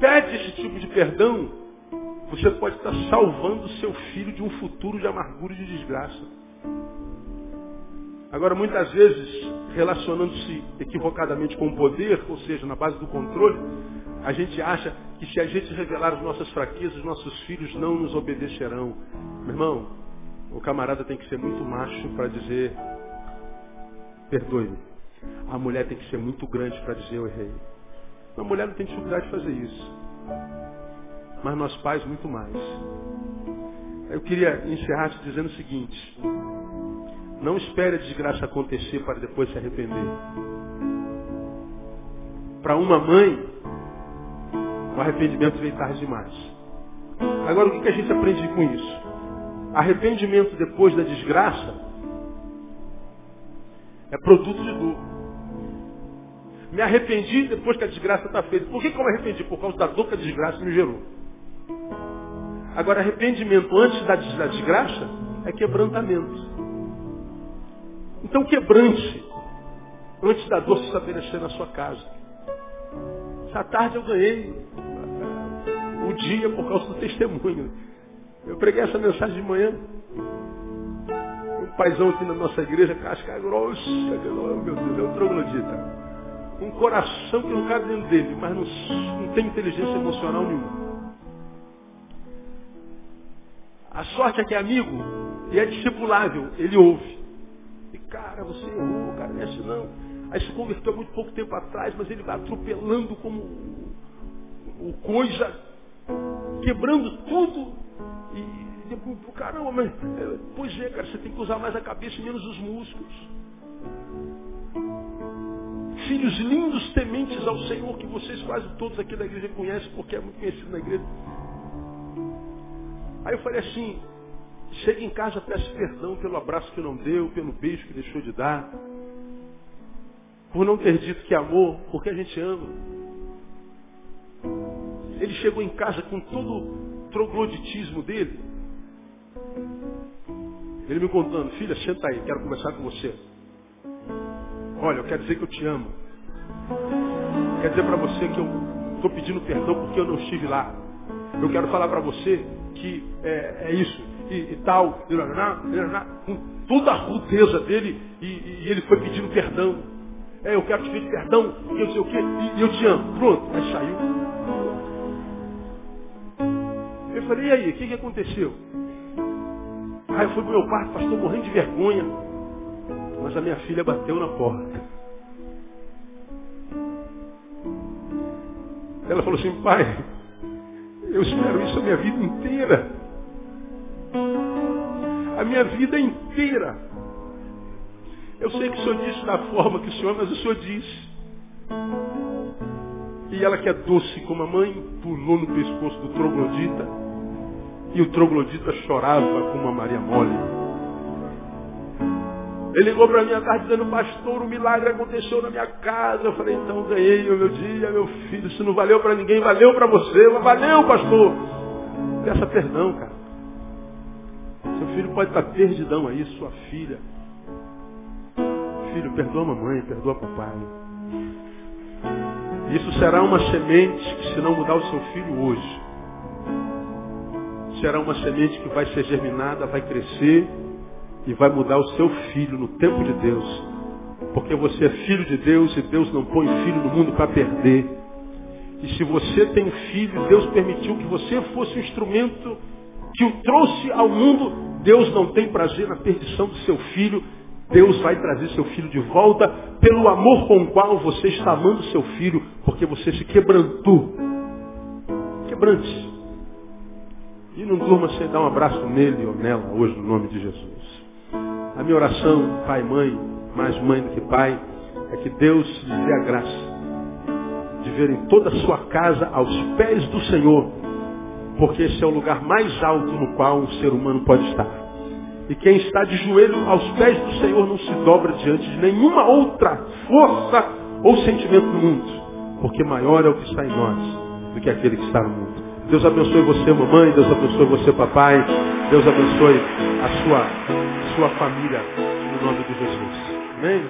pede esse tipo de perdão, você pode estar salvando seu filho de um futuro de amargura e de desgraça. Agora, muitas vezes, relacionando-se equivocadamente com o poder, ou seja, na base do controle, a gente acha que se a gente revelar as nossas fraquezas, nossos filhos não nos obedecerão. Meu irmão, o camarada tem que ser muito macho para dizer, perdoe-me. A mulher tem que ser muito grande para dizer, eu errei. A mulher não tem dificuldade de fazer isso. Mas nós pais, muito mais. Eu queria encerrar te dizendo o seguinte. Não espere a desgraça acontecer para depois se arrepender. Para uma mãe, o arrependimento veio tarde demais. Agora, o que a gente aprende com isso? Arrependimento depois da desgraça é produto de dor. Me arrependi depois que a desgraça está feita. Por que, que eu me arrependi? Por causa da dor que a desgraça me gerou. Agora, arrependimento antes da desgraça é quebrantamento. Então, quebrante antes da dor se estabelecer na sua casa. Essa tarde eu ganhei o dia por causa do testemunho. Eu preguei essa mensagem de manhã. Um paizão aqui na nossa igreja, casca grossa, meu Deus, é um troglodita. Um coração que não cabe dentro dele, mas não, não tem inteligência emocional nenhuma. A sorte é que é amigo e é discipulável, ele ouve. E cara, você errou, cara, não é assim não. Aí se converteu há muito pouco tempo atrás, mas ele vai atropelando como o coisa, quebrando tudo. E depois, caramba, mas, é, pois é, cara, você tem que usar mais a cabeça e menos os músculos. Filhos lindos, tementes ao Senhor, que vocês quase todos aqui da igreja conhecem, porque é muito conhecido na igreja. Aí eu falei assim, chega em casa, peço perdão pelo abraço que não deu, pelo beijo que deixou de dar, por não ter dito que amou, porque a gente ama. Ele chegou em casa com todo trogloditismo dele. Ele me contando, filha, senta aí, quero conversar com você. Olha, eu quero dizer que eu te amo. Quero dizer para você que eu estou pedindo perdão porque eu não estive lá. Eu quero falar para você que é, é isso e, e tal, com toda a rudeza dele, e, e, ele foi pedindo perdão. É, eu quero te pedir perdão, e eu sei o quê, e, eu te amo. Pronto, aí saiu. Eu falei, e aí, o que, que aconteceu? Aí eu fui pro meu quarto, pastor, morrendo de vergonha. Mas a minha filha bateu na porta. Ela falou assim, pai, eu espero isso a minha vida inteira. A minha vida inteira. Eu sei que o Senhor disse da forma que o Senhor, mas o Senhor disse. E ela que é doce como a mãe, pulou no pescoço do troglodita. E o troglodita chorava como a Maria Mole. Ele ligou para mim à tarde dizendo, pastor, um milagre aconteceu na minha casa. Eu falei, então ganhei o meu dia, meu filho. Se não valeu para ninguém, valeu para você. Valeu, pastor. Peça perdão, cara. Seu filho pode estar perdidão aí, sua filha. Filho, perdoa a mamãe, perdoa o papai. Isso será uma semente que, se não mudar o seu filho hoje, será uma semente que vai ser germinada, vai crescer e vai mudar o seu filho no tempo de Deus. Porque você é filho de Deus e Deus não põe filho no mundo para perder. E se você tem filho, Deus permitiu que você fosse um instrumento que o trouxe ao mundo. Deus não tem prazer na perdição do seu filho. Deus vai trazer seu filho de volta pelo amor com o qual você está amando seu filho, porque você se quebrantou. Quebrante. E não durma sem dar um abraço nele ou nela hoje, no nome de Jesus. A minha oração, pai mãe, mais mãe do que pai, é que Deus lhes dê a graça de verem toda a sua casa aos pés do Senhor, porque esse é o lugar mais alto no qual um ser humano pode estar. E quem está de joelho aos pés do Senhor não se dobra diante de nenhuma outra força ou sentimento no mundo, porque maior é o que está em nós do que aquele que está no mundo. Deus abençoe você, mamãe. Deus abençoe você, papai. Deus abençoe a sua, a sua família, no nome de Jesus. Amém?